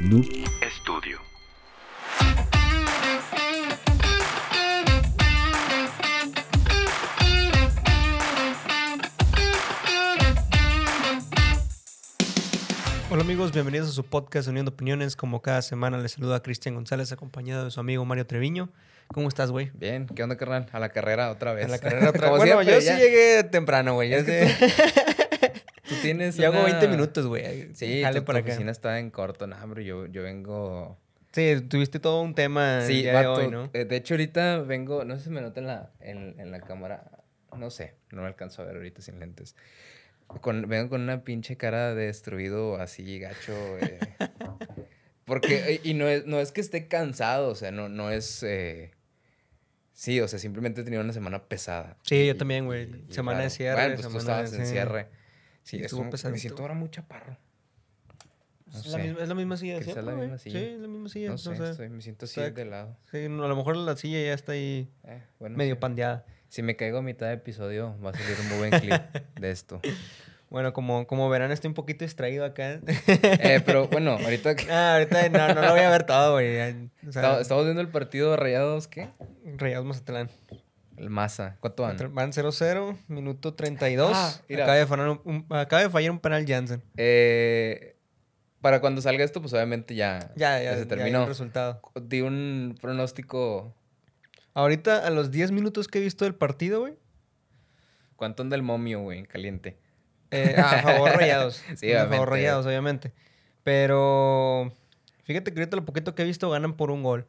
Noob Studio. Hola amigos, bienvenidos a su podcast Uniendo Opiniones. Como cada semana les saluda Cristian González acompañado de su amigo Mario Treviño. ¿Cómo estás, güey? Bien, ¿qué onda, carnal? A la carrera otra vez. A la carrera otra vez. Bueno, siempre, yo ya. sí llegué temprano, güey. Es que Tú tienes. Yo hago una- 20 minutos, güey. Sí, Jale tu, por tu acá. oficina está en corto, no, hombre. Yo, yo vengo. Sí, tuviste todo un tema el Sí, día vato, de hoy, ¿no? eh, de hecho, ahorita vengo. No sé si me nota en la, en, en la cámara. No sé, no me alcanzo a ver ahorita sin lentes. Con, vengo con una pinche cara de destruido así, gacho. eh. Porque, eh, y no es, no es que esté cansado, o sea, no, no es. eh, sí, o sea, simplemente he tenido una semana pesada. Sí, yo Y- también, güey. Semana de raro. cierre, Bueno, pues tú semana de- estabas en sí. cierre. Sí, es estuvo un- me siento ahora muy chaparro. No Es la, misma, es la misma silla de siempre, la güey. misma silla. Sí, es la misma silla. No o sé, sea, estoy- me siento así está- de lado. sí, no, a lo mejor la silla ya está ahí Eh, bueno, medio sí. pandeada. Si me caigo a mitad de episodio, va a salir un muy buen clip de esto. Bueno, como, como verán, estoy un poquito distraído acá. Eh, pero bueno, ahorita que ah, ahorita no, no lo voy a ver todo, güey. O sea, estamos viendo el partido de Rayados, ¿qué? Rayados Mazatlán. El Massa. ¿Cuánto van? Van 0-0, minuto 32. Ah, acaba, de fallar un, un- acaba de fallar un penal Jansen. Eh, para cuando salga esto, pues obviamente ya, Ya, ya, se ya terminó. hay el resultado. Di un pronóstico. Ahorita, a los 10 minutos que he visto del partido, güey. ¿Cuánto anda el momio, güey? Caliente. eh, a favor rayados. Sí, a favor rayados, obviamente. Pero fíjate que ahorita lo poquito que he visto ganan por un gol.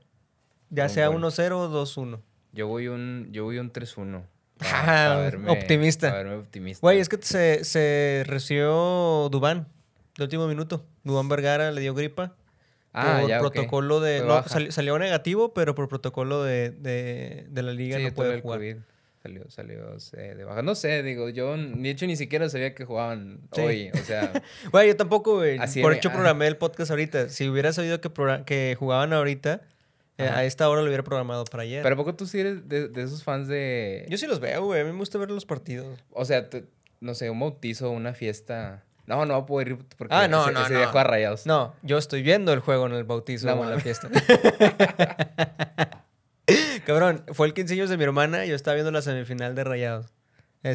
Ya Un sea gol. 1-0 o 2-1. Yo voy un, yo voy un 3-1. Ah, optimista. Verme optimista. Güey, es que se, se recibió Dubán de último minuto. Dubán Vergara le dio gripa. Ah, por ya, protocolo de. No, salió negativo, pero por protocolo de, de, de la liga Sí, no puede el jugar. COVID. Salió, salió eh, de baja. No sé, digo, yo de hecho ni siquiera sabía que jugaban Sí. hoy. O sea, Güey, yo tampoco, güey. Por hecho, ah. programé el podcast ahorita. Si hubiera sabido que, que jugaban ahorita, Ajá. a esta hora lo hubiera programado para ayer. pero ¿a poco tú sí eres de, de esos fans de. Yo sí los veo, güey. A mí me gusta ver los partidos. O sea, te- no sé, un bautizo, una fiesta. No, no a poder ir porque Ah, no, ese, no, ese no. juega rayados. No, yo estoy viendo el juego en el bautizo No o en la fiesta. Cabrón, fue el 15 años de mi hermana y yo estaba viendo la semifinal de Rayados.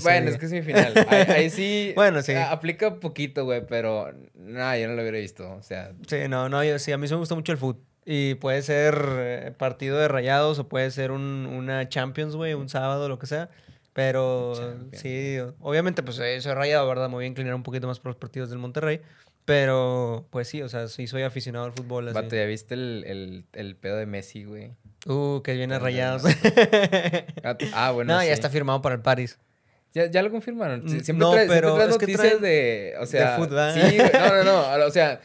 Bueno, día. es que es mi final. Ahí, ahí sí. Bueno, sí. a- Aplica poquito, güey, pero. Nada, yo no lo hubiera visto. O sea, Sí, no, no, yo sí, a mí sí me gusta mucho el fútbol. Y puede ser eh, partido de rayados o puede ser un, una Champions, güey, un sábado, lo que sea. Pero Champions. sí, obviamente, pues eh, soy rayado, ¿verdad? Me voy a inclinar un poquito más por los partidos del Monterrey. Pero, pues sí, o sea, sí soy aficionado al fútbol. Así. vato, ¿ya viste el, el, el pedo de Messi, güey? Uh, que viene No, no, rayados. Ah, Ah, bueno. no, sí. ya está firmado para el Paris. ¿Ya, ya lo confirmaron. Mm, Siempre, no, siempre pero traes es que noticias traen de. O sea. fútbol, ¿ah? Sí, no, no, no. O sea.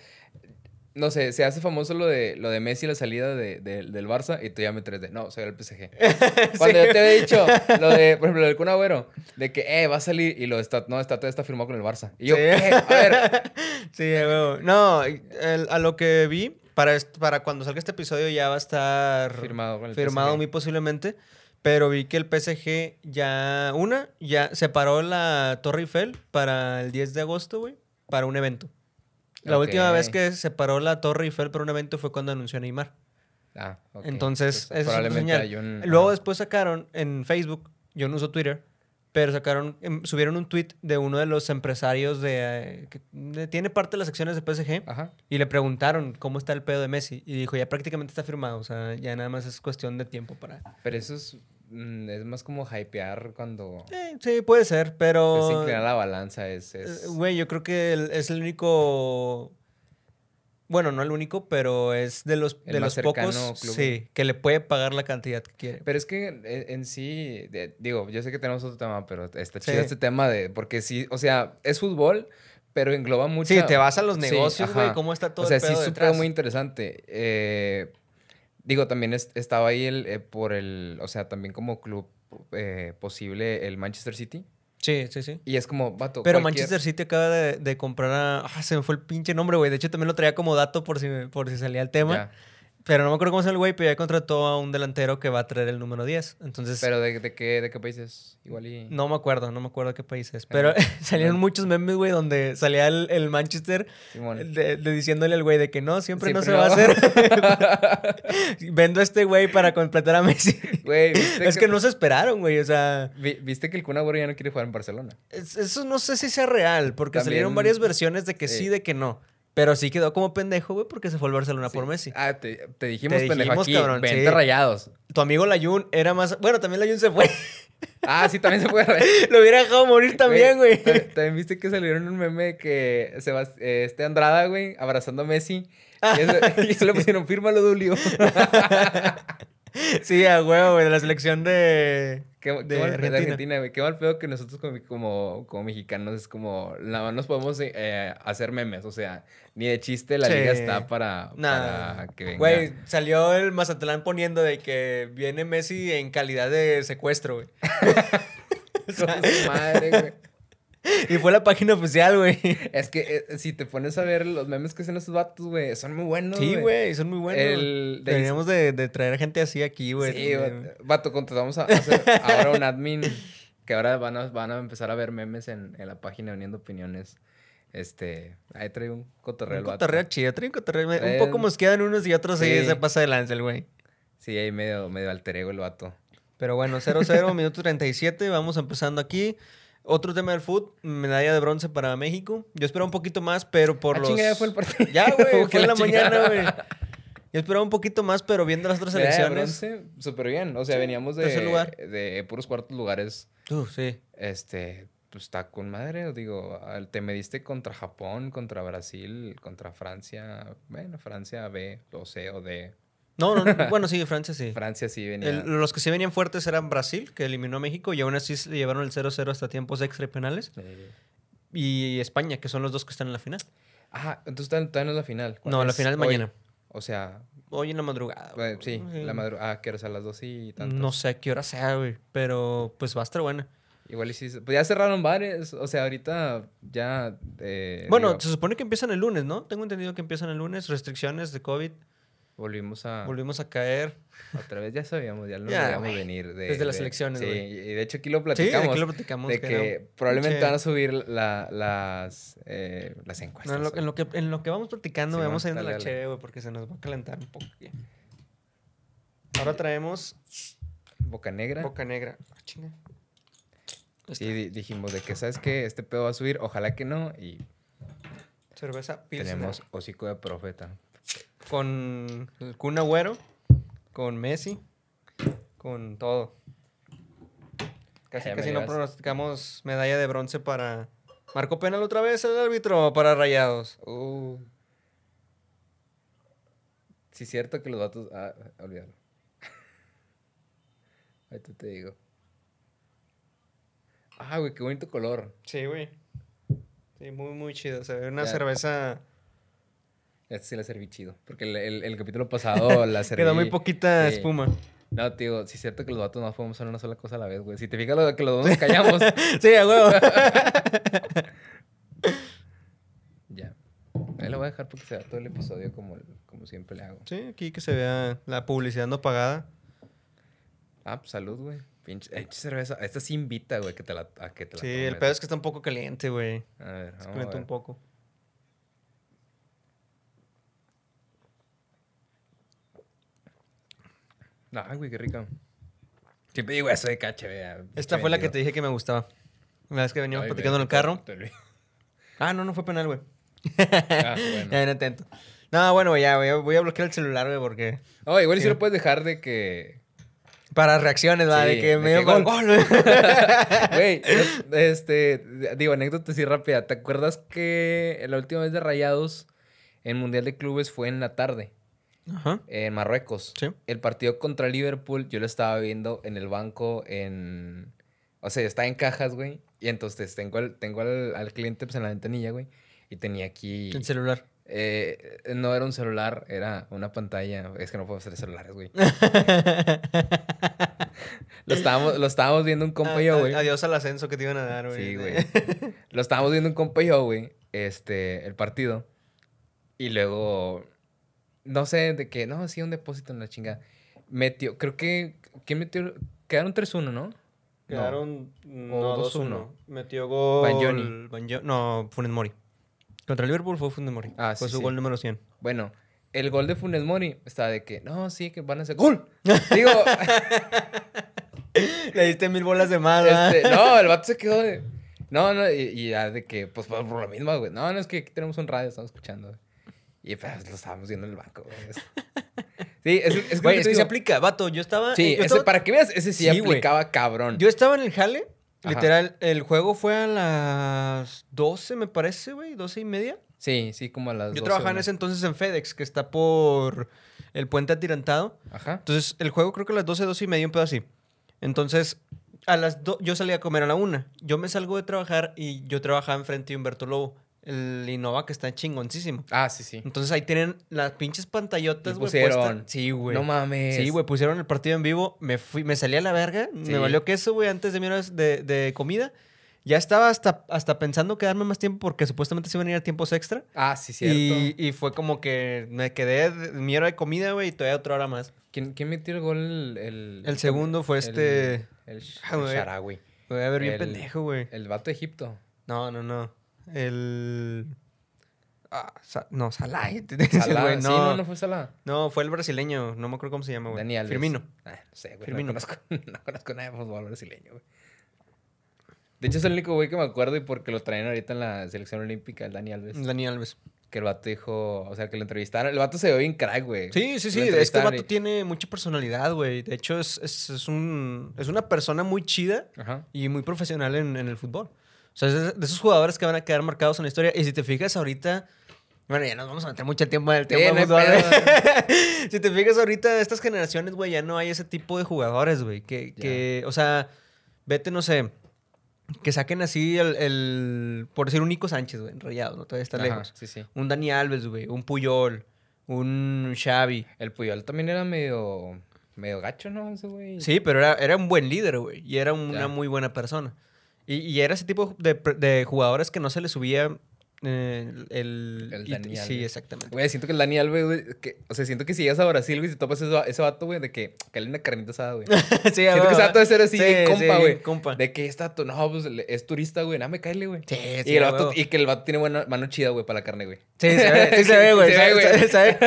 No sé, se hace famoso lo de, lo de Messi, la salida de, de- del Barça, y tú ya me traes de. No, soy el PSG. Cuando yo te había dicho lo de, por ejemplo, lo del Kun Agüero, de que, eh, va a salir, y lo está, no, está, todavía está firmado con el Barça. Y yo, Sí. "Eh, a ver. Sí, a huevo. No, el- a lo que vi, para, para cuando salga este episodio ya va a estar Firmado con el firmado PSG. muy posiblemente. Pero vi que el PSG ya, una, ya separó la Torre Eiffel para el 10 de agosto, güey, para un evento. La última vez que separó la Torre Eiffel para un evento fue cuando anunció Neymar. Ah, ok. Entonces, es otra probablemente señal. hay un. Luego después sacaron en Facebook, yo no uso Twitter, pero sacaron, em, subieron un tweet de uno de los empresarios de, eh, que tiene parte de las acciones de PSG Ajá. y le preguntaron cómo está el pedo de Messi y dijo, ya prácticamente está firmado, o sea, ya nada más es cuestión de tiempo para... Pero eso es, es más como hypear cuando. Eh, sí, puede ser, Es pero... inclinar la balanza, es. eh, es- Güey, yo creo que es el único... Bueno, no el único, pero es de los, El de los pocos club. sí, que le puede pagar la cantidad que quiere. Pero es que en, en sí, de- digo, yo sé que tenemos otro tema, pero está Sí. chido este tema de, porque sí, o sea, es fútbol, pero engloba mucho. Sí, te vas a los negocios, güey, cómo está todo O sea, el sí, pedo es detrás. muy interesante. Eh, digo, también es- estaba ahí el, eh, por el, o sea, también como club eh, posible el Manchester City. Sí, sí, sí. Y es como, vato. Pero cualquier- Manchester City acaba de, de comprar a... Ah, se me fue el pinche nombre, güey. De hecho, también lo traía como dato por si, por si salía el tema. Ya. Pero no me acuerdo cómo es el güey, pero ya contrató a un delantero que va a traer el número 10. Entonces, Pero de, de qué, de qué países, igual y... no me acuerdo, no me acuerdo qué país es. Pero salieron muchos memes, güey, donde salía el, el Manchester de, de diciéndole al güey de que no, siempre, no se va a hacer. Vendo a este güey para completar a Messi. Güey, ¿viste es que no se esperaron, güey. O sea, vi- ¿Viste que el Kun Agüero ya no quiere jugar en Barcelona? es- eso no sé si sea real, porque También- salieron varias versiones de que sí, sí. de que no. Pero sí quedó como pendejo, güey, porque se fue al Barcelona por Messi. Ah, te, te dijimos, Te pendejo, dijimos, aquí, cabrón, vente sí. rayados. Tu amigo Layun era más. Bueno, también Layun se fue. Ah, sí, también se rayar. Lo hubiera dejado morir también, güey. ta- También viste que salieron un meme que Sebast- eh, este Andrada, güey, abrazando a Messi. Y, eso- y se le pusieron, fírmalo, Dulio. Sí, a huevo, güey, de la selección de. Qué, qué De Argentina. Argentina, güey. Qué mal pedo que nosotros como, como, como mexicanos es como... Nada más nos podemos eh, hacer memes. O sea, ni de chiste la Sí. liga está para, Nada. para que venga... Güey, salió el Mazatlán poniendo de que viene Messi en calidad de secuestro, güey. Madre, güey. Y fue la página oficial, güey. Es que eh, si te pones a ver los memes que hacen esos vatos, güey, son muy buenos, Sí, güey, son muy buenos. El- de- Deberíamos de, de traer gente así aquí, güey. Sí, vato, vato, contratamos a hacer ahora un admin que ahora van a, van a empezar a ver memes en, en la página uniendo opiniones. Este, ahí trae un cotorreo. Un cotorreo chido, trae un cotorreo. Un poco un- mosqueadan unos y otros sí. Sí. se pasa de el güey. Sí, ahí medio, medio alter ego el vato. Pero bueno, 0-0, minuto 37, vamos empezando aquí. Otro tema del fútbol, medalla de bronce para México. Yo esperaba un poquito más, pero por Ah, los... ya fue el partido. Ya, güey, fue en la mañana, güey. Yo esperaba un poquito más, pero viendo las otras bronce, súper bien. O sea, Sí, veníamos de, tercer lugar. de puros cuartos lugares. Uh, sí. Este, pues está con madre. Digo, te mediste contra Japón, contra Brasil, contra Francia. Bueno, Francia B, o C o D. No, no, no, bueno, sí, Francia sí. Francia sí venía. El- los que sí venían fuertes eran Brasil, que eliminó a México, y aún así se llevaron el 0-0 hasta tiempos extra y penales. Y España, que son los dos que están en la final. Ah, entonces todavía no es la final. ¿Cuál No, la es? final es Hoy. mañana. O sea, Hoy en la madrugada. eh, sí, la madrugada. Ah, que a las 2 y tantos. No sé a qué hora sea, güey. Pero pues va a estar buena. Igual y sí. Pues ya cerraron bares. O sea, ahorita ya. eh, Bueno, digo, se supone que empiezan el lunes, ¿no? Tengo entendido que empiezan el lunes. Restricciones de COVID. volvimos a. Volvimos a caer. Otra vez ya sabíamos, ya veíamos güey. venir. De, Desde las de- elecciones, Sí, y de hecho aquí lo Sí, platicamos. de aquí lo platicamos. de que probablemente van a subir la- las, eh, las No, encuestas. en, lo, en lo que, en lo que vamos platicando, Sí, vamos saliendo la cheve, güey, porque se nos va a calentar un poco. Ahora traemos Boca Negra. Boca Negra. Ah, chinga. Ahí está. di- dijimos de que, ¿sabes qué? Este pedo va a subir, ojalá que no. Y Cerveza Pilsner. tenemos hocico de profeta. Con el Kun Agüero, con Messi, con todo. Casi, casi no pronosticamos medalla de bronce para... ¿Marcó penal otra vez el árbitro o para Rayados? Uh. Sí, cierto que los datos. Ah, olvídalo. Ahorita te digo. Ah, güey, qué bonito color. Sí, güey. Sí, muy, muy chido. Se ve una Ya. cerveza... Este sí la serví chido. Porque el, el- el capítulo pasado la serví. Quedó muy poquita sí. espuma. No, tío, sí es cierto que los datos no podemos hacer una sola cosa a la vez, güey. Si te fijas lo que los dos nos callamos. Sí, a huevo. ya. Ahí lo voy a dejar porque se vea todo el episodio como, como siempre le hago. sí, aquí que se vea la publicidad no pagada. Ah, pues salud, güey. Pinche, eh, pinche cerveza. Esta sí invita, güey, que te la, a que te la Sí, el tomes. pedo es que está un poco caliente, güey. A ver, vamos a ver. un poco. Ay, güey, qué rica. Siempre digo eso de cache, vea. Esta fue la que te dije que me gustaba. La vez que veníamos Ay, platicando en el carro. te. Ah, no, no fue penal, güey. Ah, Ya bueno. bien atento. No, bueno, ya, güey, voy a bloquear el celular, güey, porque... Oh, igual Sí. si lo puedes dejar de que... Para reacciones, va, Sí, de que de me que dio gol. Güey, es- este... Digo, anécdota así rápida. ¿Te acuerdas que la última vez de Rayados en Mundial de Clubes fue en la tarde? Ajá. En Marruecos. Sí. El partido contra Liverpool yo lo estaba viendo en el banco en... O sea, está en cajas, güey. Y entonces tengo, al, tengo al, al cliente pues, en la ventanilla, güey. Y tenía aquí... El celular. Eh, no era un celular, era una pantalla. Es que no puedo hacer celulares, güey. Lo estábamos, lo estábamos viendo un compa yo, güey. Adiós al ascenso que te iban a dar, güey. Sí, güey. Lo estábamos viendo un compa yo, güey. Este, el partido. Y luego no sé, de que, no, sí, un depósito en la chingada. Metió, creo que, ¿quién metió? Quedaron 3-1, ¿no? Quedaron O no, 2-1. 2-1. Metió gol. Banjoni. Banjo- No, Funes Mori. Contra Liverpool fue Funes Mori. Ah, fue sí, su sí. gol número 100. Bueno, el gol de Funes Mori estaba de que, no, sí, que van a hacer ¡Gol! Digo, Le diste mil bolas de más, este, no, el vato se quedó de... No, no, y, y ya de que, pues por lo mismo, güey. No, no, es que aquí tenemos un radio, estamos escuchando. güey. Y pues lo estábamos viendo en el banco, güey. Sí, es, es, que Güey, es que se aplica, vato. Yo estaba. Sí, ese, para que veas, ese sí, Sí, güey. aplicaba cabrón. Yo estaba en el jale. Ajá. Literal, el juego fue a las 12, me parece, güey. 12 y media. Sí, sí, como a las Yo 12, trabajaba en ese entonces en FedEx, que está por el puente atirantado. Ajá. Entonces, el juego creo que a las 12, 12 y media, un pedo así. Entonces, a las do- yo salía a comer a la una. Yo me salgo de trabajar y yo trabajaba enfrente de Humberto Lobo, el Innova que está chingoncísimo. Ah, sí, sí. Entonces ahí tienen las pinches pantallotas, güey. pusieron. puestas. Sí, güey. No mames. Sí, güey, pusieron el partido en vivo. Me fui, me salí a la verga. Sí. Me valió queso, güey, antes de mi hora de, de comida. Ya estaba hasta, hasta pensando quedarme más tiempo porque supuestamente se iban a ir a tiempos extra. Ah, sí, cierto. Y, y fue como que me quedé mi hora de comida, güey, y todavía otra hora más. ¿Quién, quién metió el gol? El, el, El segundo fue el- este- El, Ah, el güey. Sharawi. Voy a ver bien pendejo, güey. El vato de Egipto. No, no, no. El. Ah, Sa- no, Salah. Salah. güey, Sí, no. no, fue Salah. No, fue el brasileño. No me acuerdo cómo se llama, güey. Dani Alves. Firmino. Ah, no sé, güey. Firmino. No conozco, no conozco nada de fútbol brasileño, güey. De hecho, es el único güey que me acuerdo y porque lo traen ahorita en la selección olímpica, el Dani Alves. Dani Alves. Que el vato dijo, o sea, que lo entrevistaron. El vato se ve bien crack, güey. Sí, sí, sí. Es que el vato y- tiene mucha personalidad, güey. De hecho, es, es, es un, es una persona muy chida Ajá. y muy profesional en, en el fútbol. O sea, es de esos jugadores que van a quedar marcados en la historia. Y si te fijas ahorita. Bueno, ya nos vamos a meter mucho tiempo en el Sí, tema no pedo. güey. si te fijas ahorita, de estas generaciones, güey, ya no hay ese tipo de jugadores, güey. Que, que, o sea, vete, no sé, que saquen así el, el- por decir, un Nico Sánchez, güey, enrollado, ¿no? Todavía está Ajá, lejos. Sí, sí. Un Dani Alves, güey, un Puyol, un Xavi. El Puyol también era medio, medio gacho, ¿no? Ese güey. Sí, pero era, era un buen líder, güey. Y era una muy buena persona. Y, y era ese tipo de, de jugadores que no se le subía eh, el... El y- Dani sí, exactamente. Güey, siento que el Dani Alves, güey, que, o sea, siento que si llegas a Brasil, güey, si topas ese, ese vato, güey, de que, que le una carnita asada, güey. sí, Siento que ese vato debe ser así, Sí, compa, güey. compa. De que está, tu- no, pues es turista, güey, nada, me caele, güey. Sí, sí, y, el a vato- huevo. y que el vato tiene buena mano chida, güey, para la carne, güey. Sí, se ve, sí se ve, güey. Se Se, ve, güey.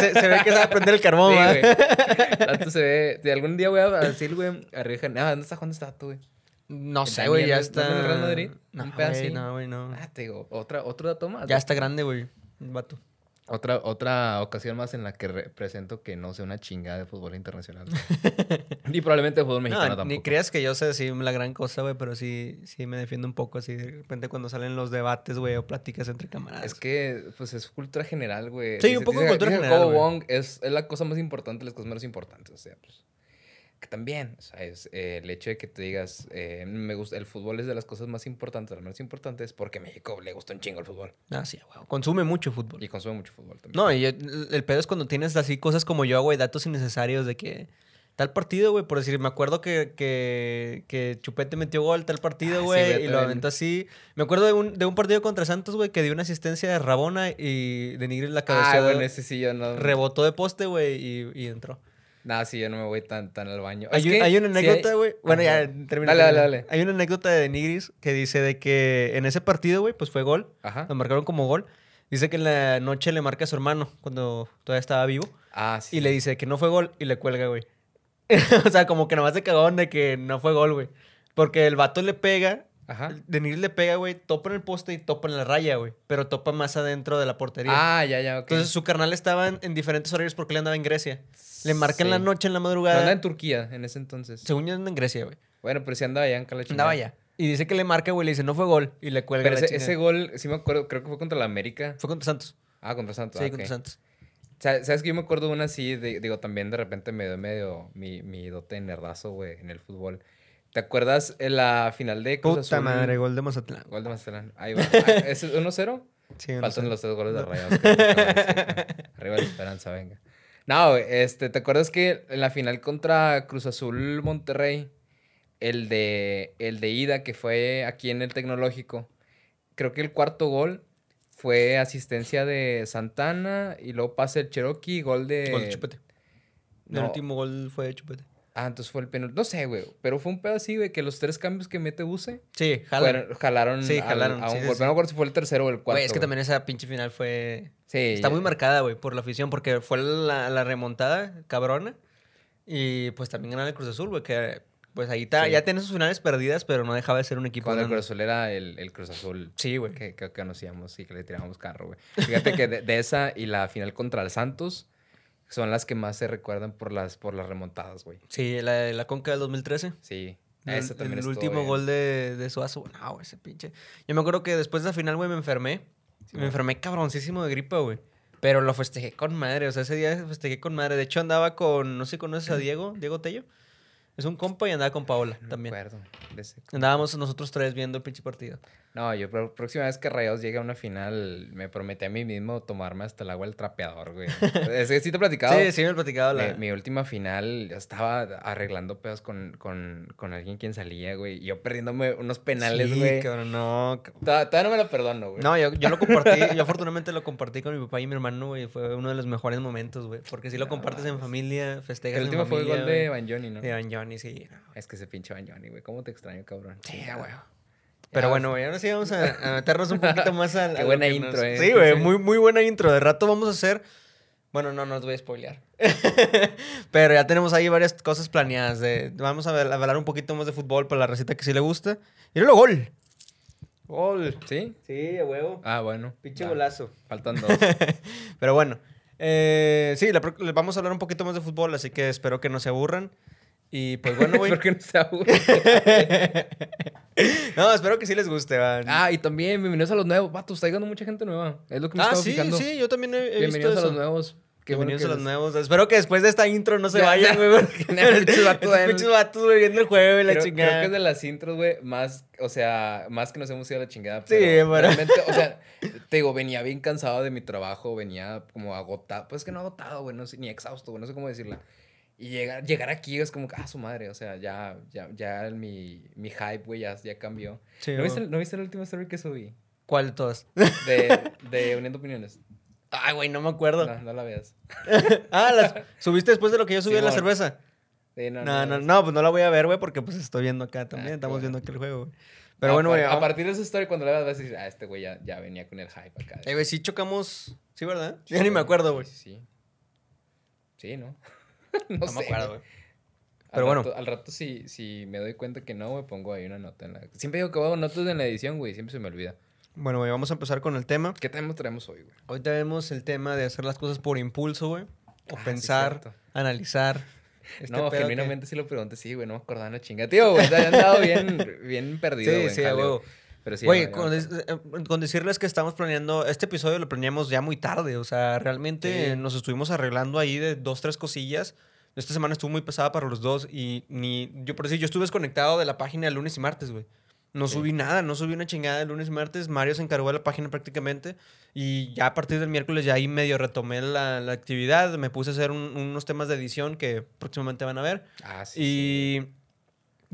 se- se ve- que sabe prender el carbón, güey. güey. El vato se ve. De algún día voy a decir, güey, arriesga. Ah, ¿dónde está jugando este vato, güey? No ¿El sé, güey, ya está... en el Real Madrid? No, güey, no, güey, no. Ah, te digo, otra, otro dato más. Ya está grande, güey, vato. Otra, otra ocasión más en la que represento que no sé una chingada de fútbol internacional. Ni probablemente de fútbol mexicano No, tampoco. ni creas que yo sé decir la gran cosa, güey, pero sí, sí me defiendo un poco así de repente cuando salen los debates, güey, o pláticas entre camaradas. Es que, pues, es cultura general, güey. Sí, un poco de cultura general, Jacobo güey. Wong es, es la cosa más importante, las cosas menos importantes. O sea, pues. Que también, o sea, es eh, el hecho de que te digas, eh, me gusta, el fútbol es de las cosas más importantes, las menos importantes, porque a México le gusta un chingo el fútbol. Ah, sí, güey. Consume mucho fútbol. Y consume mucho fútbol también. No, y el, el pedo es cuando tienes así cosas como yo, güey, datos innecesarios de que tal partido, güey, por decir, me acuerdo que, que, que Chupete metió gol tal Ah, partido, sí, güey, y lo aventó así. Me acuerdo de un, de un partido contra Santos, güey, que dio una asistencia de Rabona y de Nigris la cabeza Ah, bueno, ese sí yo no. rebotó de poste, güey, y, y entró. Nada, sí, yo no me voy tan, tan al baño. Hay, un- que hay una anécdota, güey. Bueno, ya Ajá. termina. Dale, dale, dale. Hay una anécdota de Nigris que dice de que en ese partido, güey, pues fue gol. Ajá. Lo marcaron como gol. Dice que en la noche le marca a su hermano cuando todavía estaba vivo. Ah, sí. Y le dice que no fue gol y le cuelga, güey. o sea, como que nomás se cagón de que no fue gol, güey. Porque el vato le pega, Ajá. de Nigris le pega, güey, topa en el poste y topa en la raya, güey. Pero topa más adentro de la portería. Ah, ya, ya, ok. Entonces su carnal estaba en, en diferentes horarios porque él andaba en Grecia. Le marca en la noche, en la No madrugada. anda en Turquía en ese entonces. Según yo anda en Grecia, güey. Bueno, pero sí andaba allá en Cala Andaba allá. Y dice que le marca, güey, le dice, no fue gol. Y le cuelga Pero la ese, gol, sí me acuerdo, creo que fue contra la América. Fue contra Santos. Ah, contra Santos. Sí, ah, contra. Santos. Sa- ¿Sabes que yo me acuerdo de una así? de- digo, también de repente me dio medio mi, mi dote nerdazo, güey, en el fútbol. ¿Te acuerdas en la final de Cruz Puta Azul? madre, gol de Mazatlán. Gol de Mazatlán. Ahí va. Ah, ¿Es 1-0? Sí, Faltan los tres goles de Rayados. que. Arriba la esperanza, venga. No, este, ¿te acuerdas que en la final contra Cruz Azul Monterrey, el de, el de ida que fue aquí en el Tecnológico, creo que el cuarto gol fue asistencia de Santana y luego pase el Cherokee, gol de. Gol de Chupete. El No. último gol fue de Chupete. Ah, entonces fue el penal. No sé, güey. Pero fue un pedo así, güey, que los tres cambios que mete Buse Sí, jalaron, Sí, al- jalaron, a un sí, gol. sí. Pero no me acuerdo si fue el tercero o el cuarto. Güey, es que güey. también esa pinche final fue... Sí, Está ya- muy marcada, güey, por la afición, porque fue la, la remontada cabrona. Y pues también ganar el Cruz Azul, güey, que pues ahí está, ya tiene sus finales perdidas, pero no dejaba de ser un equipo. Cuando el. Cruz Azul era el, el Cruz Azul Sí, güey. que, que, que conocíamos y que le tirábamos carro, güey. Fíjate que de, de esa y la final contra el Santos son las que más se recuerdan por las, por las remontadas, güey. Sí, la de la Conca del 2013. Sí. El, Esa también el estuvo último bien. gol de, de Suazo, no, güey, ese pinche. Yo me acuerdo que después de la final, güey, me enfermé. Sí, me güey. enfermé cabroncísimo de gripa, güey. Pero lo festejé con madre, o sea, ese día festejé con madre. De hecho, andaba con, no sé si conoces a Diego, Diego Tello. Es un compa y andaba con Paola No me también. acuerdo de ese- Andábamos nosotros tres viendo el pinche partido. No, yo la próxima vez que Rayados llegue a una final, me prometí a mí mismo tomarme hasta el agua del trapeador, güey. es que sí te he platicado. Sí, sí me he platicado la... Mi, mi última final, yo estaba arreglando pedos con, con, con alguien quien salía, güey. Yo perdiéndome unos penales, Sí, güey. cabrón, no. Todavía, todavía no me lo perdono, güey. No, yo, yo lo compartí, yo afortunadamente lo compartí con mi papá y mi hermano, güey. Fue uno de los mejores momentos, güey. Porque si lo No compartes en familia, festejas el en último fue el gol de. Evangelioni, ¿no? De Van Johnny, sí. no. Es que ese pinche Evangelioni, güey. ¿Cómo te extraño, cabrón? Sí, güey. Pero bueno, güey, ahora sí vamos a, a meternos un poquito más al. Qué a buena intro, nos- eh. Sí, güey, muy, muy buena intro. De rato vamos a hacer. Bueno, no, no os voy a spoilear. Pero ya tenemos ahí varias cosas planeadas. De... Vamos a hablar un poquito más de fútbol para la receta que sí le gusta. Y luego gol. Gol. ¿Sí? Sí, a huevo. Ah, bueno. Pinche golazo. Faltan dos. Pero bueno. eh, sí, la vamos a hablar un poquito más de fútbol, así que espero que no se aburran. Y pues bueno, güey. ¿Por qué no se no, espero que sí les guste. van. ah, y también, bienvenidos a los nuevos. Vato, está llegando mucha gente nueva. Es lo que me Ah, sí, fijando. sí, yo también he, he visto Bienvenidos a eso. los nuevos. Qué Bienvenidos a los nuevos. Espero que después de esta intro no se Ya, vayan, ya. güey. porque- Pinches vatos, güey. viendo el juego y la Creo, chingada. creo que es de las intros, güey, más, o sea, más que nos hemos ido a la chingada. Sí, bueno. realmente, o sea, te digo, venía bien cansado de mi trabajo, venía como agotado, pues que no agotado, güey, no sé, ni exhausto, güey, no sé cómo decirla. Y llegar, llegar aquí es como que, ah, su madre, o sea, ya, ya, ya mi, mi hype, güey, ya, ya cambió. Sí, ¿No, viste, ¿No viste la última story que subí? ¿Cuál de todas? De, de Uniendo Opiniones. Ay, güey, no me acuerdo. No, no la veas. Ah, las subiste después de lo que yo subí de la cerveza. Sí, no, No, no, no, pues no la voy a ver, güey, porque pues estoy viendo acá también. Ah, Estamos bueno. viendo aquí el juego, güey. Pero A bueno, güey. A partir de esa story, cuando la veas, vas a decir, ah, este güey ya, ya venía con el hype acá. Eh, güey, sí chocamos. Sí, ¿verdad? Ya ni me acuerdo, güey. Sí, sí. Sí, ¿no? no, No sé, me acuerdo, güey. güey. Al Pero bueno. al rato, si, si me doy cuenta que no, güey, pongo ahí una nota en la... Siempre digo que hago notas en la edición, güey. Siempre se me olvida. Bueno, güey, vamos a empezar con el tema. ¿Qué tema traemos hoy, güey? Hoy tenemos el tema de hacer las cosas por impulso, güey. O Ah, pensar, analizar. Este no, pedo que- genuinamente sí lo pregunté. Sí, güey, no me acordaba la chinga. Tío, güey, te habían dado bien, bien perdido, Sí, güey. sí, huevo. Pero sí. Ya con, des- eh, con decirles que estamos planeando, este episodio lo planeamos ya muy tarde, o sea, realmente Sí. nos estuvimos arreglando ahí de dos, tres cosillas. Esta semana estuvo muy pesada para los dos y ni, yo por decir, yo estuve desconectado de la página el lunes y martes, güey. No Sí. subí nada, no subí una chingada el lunes y martes. Mario se encargó de la página prácticamente. Y ya a partir del miércoles ya ahí medio retomé la, la actividad. Me puse a hacer un- unos temas de edición que próximamente van a ver. Ah, sí. sí. Y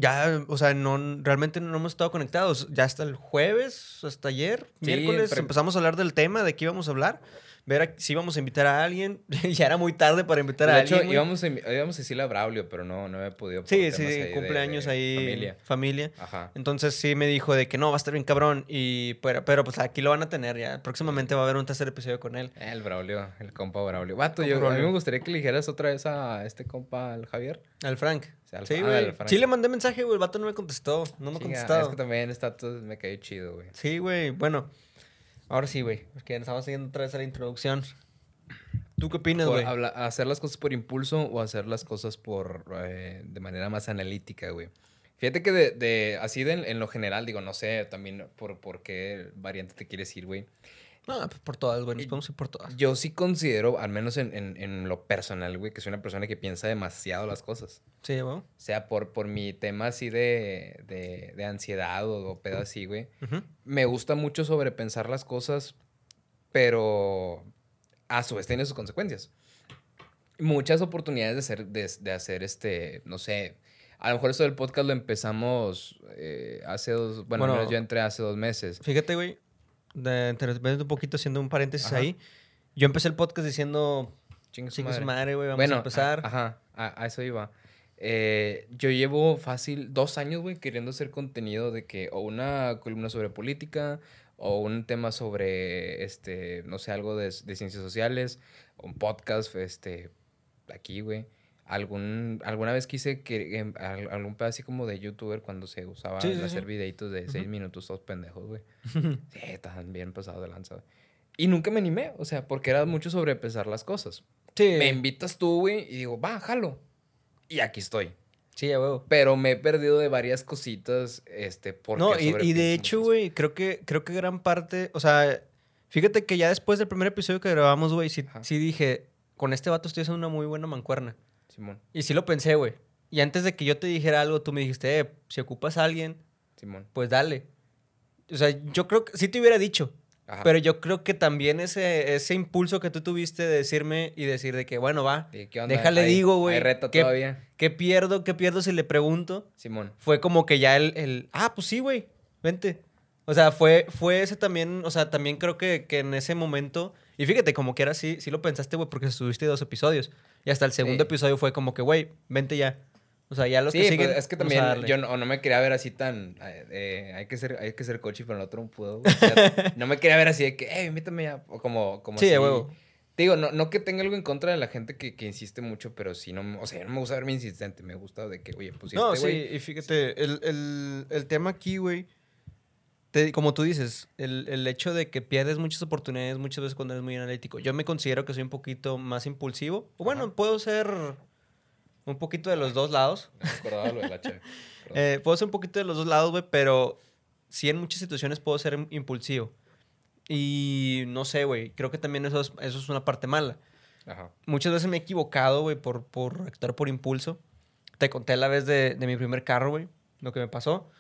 ya, o sea, no, realmente no hemos estado conectados. Ya hasta el jueves, hasta ayer, Sí, miércoles, empezamos a hablar del tema, de qué íbamos a hablar. Ver a- si íbamos a invitar a alguien. ya era muy tarde para invitar a De alguien. hecho, güey. íbamos a, íbamos a decirle a Braulio, pero no, no he podido. Sí, sí, ahí cumpleaños de ahí. Familia. familia. Ajá. Entonces sí me dijo de que no, va a estar bien cabrón. Y, pero, pero pues aquí lo van a tener ya. Próximamente va a haber un tercer episodio con él. El Braulio, el compa Braulio. Vato, yo, a mí me gustaría que le dijeras otra vez a este compa, al Javier. Al Frank. sea, al- sí, güey. Sí le mandé mensaje, güey. El vato no me contestó. No me ha contestado. Es que también está todo, me cayó chido, güey. Sí, güey. Bueno, ahora sí, güey. Porque nos estamos siguiendo otra vez a la introducción. ¿Tú qué opinas, güey? hacer las cosas por impulso o hacer las cosas por eh, de manera más analítica, güey. Fíjate que de, de- así de, en lo general, digo, no sé también por, por qué variante te quieres ir, güey. No, pues por todas, güey. Nos podemos ir por todas. Yo sí considero, al menos en, en- en lo personal, güey, que soy una persona que piensa demasiado las cosas. Sí, güey. O sea, por, por mi tema así de, de, de ansiedad o, o pedo así, güey. Me gusta mucho sobrepensar las cosas, pero a su vez tiene sus consecuencias. Muchas oportunidades de hacer, de, de hacer este, no sé, a lo mejor esto del podcast lo empezamos eh, hace dos, bueno, Bueno, yo entré hace dos meses. Fíjate, güey. De, un poquito, haciendo un paréntesis Ajá. ahí. Yo empecé el podcast diciendo, Chingue su madre. madre, güey, vamos Bueno, a empezar. a- ajá, a, a eso iba. Eh, yo llevo fácil dos años, güey, queriendo hacer contenido de que o una columna sobre política o un tema sobre, este, no sé, algo de, de ciencias sociales, o un podcast, este, aquí, güey. Algún, alguna vez quise que em, al- algún pedo así como de youtuber cuando se usaba Sí, en sí, hacer sí. videitos de seis Ujú. minutos todos pendejos, güey. Sí, estaban bien pasados de lanza, güey. Y nunca me animé, o sea, porque era mucho sobre empezar las cosas sí, me invitas tú, güey, y digo, va, jalo. Y aquí estoy. sí, a huevo. Pero me he perdido de varias cositas, este, porque No, y, y de hecho, güey, creo que, creo que gran parte, o sea, fíjate que ya después del primer episodio que grabamos, güey, sí, sí dije, con este vato estoy haciendo una muy buena mancuerna. Simón, Y sí lo pensé, güey. Y antes de que yo te dijera algo, tú me dijiste, eh, si ocupas a alguien, Simón. pues dale. O sea, yo creo que sí te hubiera dicho, Ajá. pero yo creo que también ese, ese impulso que tú tuviste de decirme y decir de que, bueno, va, déjale Hay- digo, güey. Reto ¿qué, todavía. ¿Qué pierdo? ¿Qué pierdo si le pregunto? Simón. fue como que ya el, el ah, pues sí, güey, vente. O sea, fue, fue ese también, o sea, también creo que, que en ese momento, y fíjate, como que era así, sí lo pensaste, güey, porque subiste dos episodios. Y hasta el segundo Sí. episodio fue como que, güey, vente ya. O sea, ya los Sí, que pues, siguen. es que a también yo no, no me quería ver así tan... eh, eh, hay, que ser, hay que ser cochi, pero el otro no pudo. güey. O sea, no me quería ver así de que, hey, invítame ya. O como, como Sí, de si- huevo. Te digo, no, no que tenga algo en contra de la gente que, que insiste mucho, pero sí no... O sea, no me gusta verme insistente. Me gusta de que, oye, pues si No, este sí, y fíjate, el, el- el tema aquí, güey, te- como tú dices, el, el hecho de que pierdes muchas oportunidades muchas veces cuando eres muy analítico. Yo me considero que soy un poquito más impulsivo. O bueno, Ajá. puedo ser un poquito de los dos lados. No lo del H. Eh, puedo ser un poquito de los dos lados, güey, pero sí en muchas situaciones puedo ser im- impulsivo. Y no sé, güey, creo que también eso es, eso es una parte mala. Ajá. Muchas veces me he equivocado, güey, por, por actuar por impulso. Te conté la vez de, de mi primer carro, güey, lo que me pasó.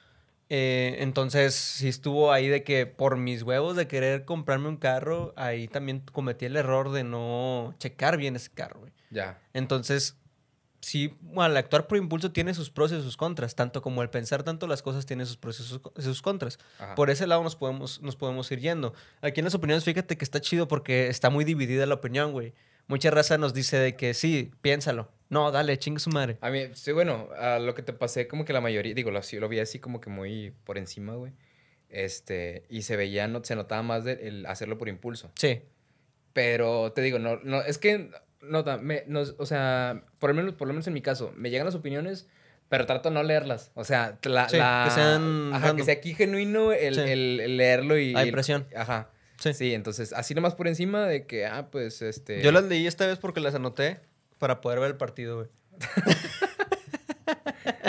Eh, entonces, sí estuvo ahí de que por mis huevos de querer comprarme un carro, ahí también cometí el error de no checar bien ese carro, güey. Ya. Entonces, sí, bueno, al actuar por impulso tiene sus pros y sus contras, tanto como el pensar tanto las cosas tiene sus pros y sus, sus contras. Ajá. Por ese lado nos podemos, nos podemos ir yendo. Aquí en las opiniones, fíjate que está chido porque está muy dividida la opinión, güey. Mucha raza nos dice de que sí, piénsalo. No, dale, chingue su madre. A mí, sí, bueno, a lo que te pasé, como que la mayoría, digo, lo, lo vi así como que muy por encima, güey. Este, y se veía, no, se notaba más de, el hacerlo por impulso. Sí. Pero te digo, no, no, es que, no, me, no, o sea, por lo, menos, por lo menos en mi caso, me llegan las opiniones, pero trato de no leerlas. O sea, la, Sí, la- que sean ajá, que sea aquí genuino el, Sí. el- el leerlo y... La impresión. Ajá. Sí. Sí. entonces, así nomás por encima de que, ah, pues, este... Yo las leí esta vez porque las anoté para poder ver el partido, güey.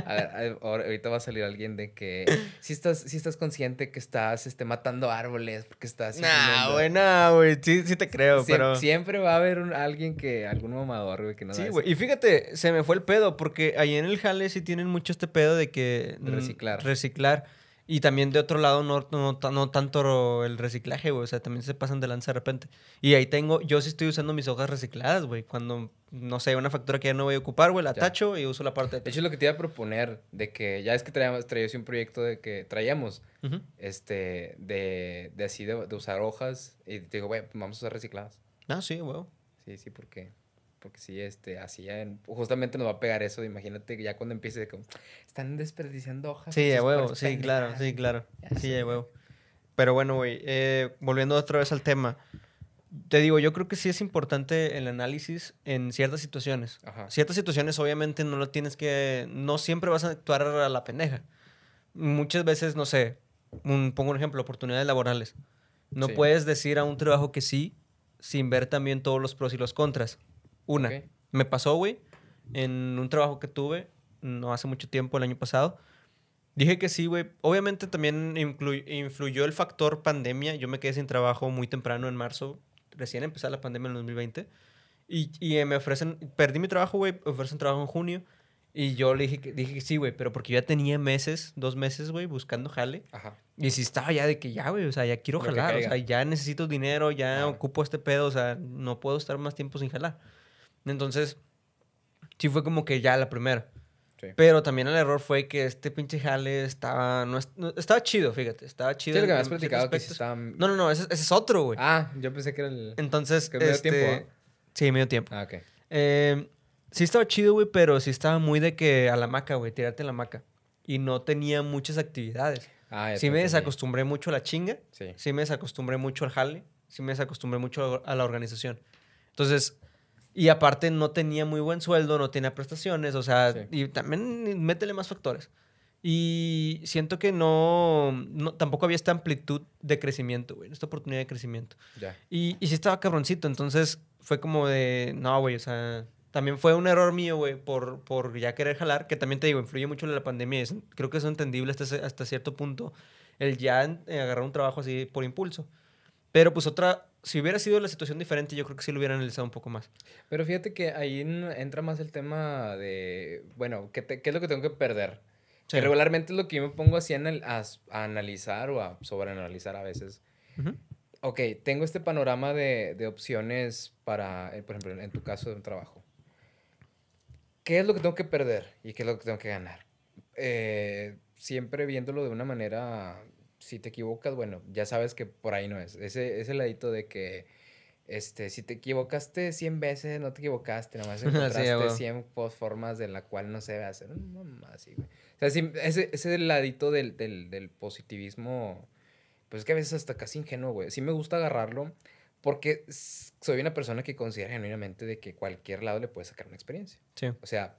A ver, ahorita va a salir alguien de que si estás, si estás consciente que estás este, matando árboles porque estás... Nah, imprimiendo". güey, nah, güey. Sí, sí te creo, Siem- pero... Siempre va a haber un- alguien que, algún mamador, güey, que no Sí, güey. Y fíjate, se me fue el pedo, porque ahí en el jale sí tienen mucho este pedo de que... Mm, reciclar. Reciclar. Y también de otro lado no, no, no tanto el reciclaje, güey. O sea, también se pasan de lanza de repente. Y ahí tengo... Yo sí estoy usando mis hojas recicladas, güey. Cuando, no sé, una factura que ya no voy a ocupar, güey, la Ya. tacho y uso la parte de... De hecho, lo que te iba a proponer, de que ya es que traíamos, traíamos un proyecto de que traíamos, Ujú. este, de, de así, de, de usar hojas, y te digo, güey, pues vamos a usar recicladas. Ah, sí, güey. Sí, sí, porque, porque sí, este, así ya, en- justamente nos va a pegar eso, imagínate ya cuando empiece, como, están desperdiciando hojas. Sí, a huevo, sí, claro, pendejadas". sí, claro. Ya Sí, a huevo. Pero bueno, güey, eh, volviendo otra vez al tema. Te digo, yo creo que sí es importante el análisis en ciertas situaciones. Ajá. Ciertas situaciones obviamente no lo tienes que... No siempre vas a actuar a la pendeja. Muchas veces, no sé, un, pongo un ejemplo, oportunidades laborales. No Sí. puedes decir a un trabajo que sí sin ver también todos los pros y los contras. Una, Ok. me pasó, güey, en un trabajo que tuve, no hace mucho tiempo, el año pasado. Dije que sí, güey. Obviamente también influyó el factor pandemia. Yo me quedé sin trabajo muy temprano en marzo. Recién empezó la pandemia en el 2020. Y, y eh, me ofrecen, perdí mi trabajo, güey, ofrecen trabajo en junio. Y yo le dije que, dije que sí, güey, pero porque yo ya tenía meses, dos meses, güey, buscando jale. Ajá. Y si estaba ya de que ya, güey, o sea, ya quiero Lo jalar, o sea, ya necesito dinero, ya Claro. ocupo este pedo, o sea, no puedo estar más tiempo sin jalar. Entonces, sí fue como que ya la primera. Sí. Pero también el error fue que este pinche jale estaba, no, es- no- estaba chido, fíjate. Estaba Sí, chido. lo que me has platicado que sí estaba... No, no, no, ese, ese es otro, güey. Ah, yo pensé que era el... Entonces, que medio este, tiempo, Sí, medio tiempo. Ah, ok. Eh, sí estaba chido, güey, pero sí estaba muy de que a la maca, güey, tirarte en la maca. Y no tenía muchas actividades. Ah, Sí me desacostumbré mucho a la chinga. Sí. Sí me desacostumbré mucho al jale. Sí me desacostumbré mucho a la organización. Entonces, y aparte no tenía muy buen sueldo, no tenía prestaciones, o sea, Sí. y también métele más factores. Y siento que no, no- tampoco había esta amplitud de crecimiento, güey, esta oportunidad de crecimiento. Ya. Y, y sí estaba cabroncito, entonces fue como de, no, güey, o sea, también fue un error mío, güey, por, por ya querer jalar, que también te digo, influye mucho la pandemia, es- creo que es entendible hasta, hasta cierto punto el ya eh, agarrar un trabajo así por impulso. Pero pues otra, si hubiera sido la situación diferente, yo creo que sí lo hubiera analizado un poco más. Pero fíjate que ahí en- entra más el tema de, bueno, ¿qué, te- qué es lo que tengo que perder? Sí. Que regularmente es lo que yo me pongo así a, a a analizar o a sobreanalizar a veces. Ujú. Ok, tengo este panorama de, de opciones para, eh, por ejemplo, en tu caso de un trabajo. ¿Qué es lo que tengo que perder y qué es lo que tengo que ganar? Eh, siempre viéndolo de una manera, si te equivocas, bueno, ya sabes que por ahí no es. Ese, ese ladito de que, este, si te equivocaste 100 veces, no te equivocaste, nada más Sí, encontraste huevo. 100 fo- formas de la cual no se debe hacer. No, así, güey. O sea, sí, ese, ese ladito del, del, del positivismo, pues es que a veces hasta casi ingenuo, güey. Sí me gusta agarrarlo porque soy una persona que considera genuinamente de que cualquier lado le puede sacar una experiencia. Sí. O sea,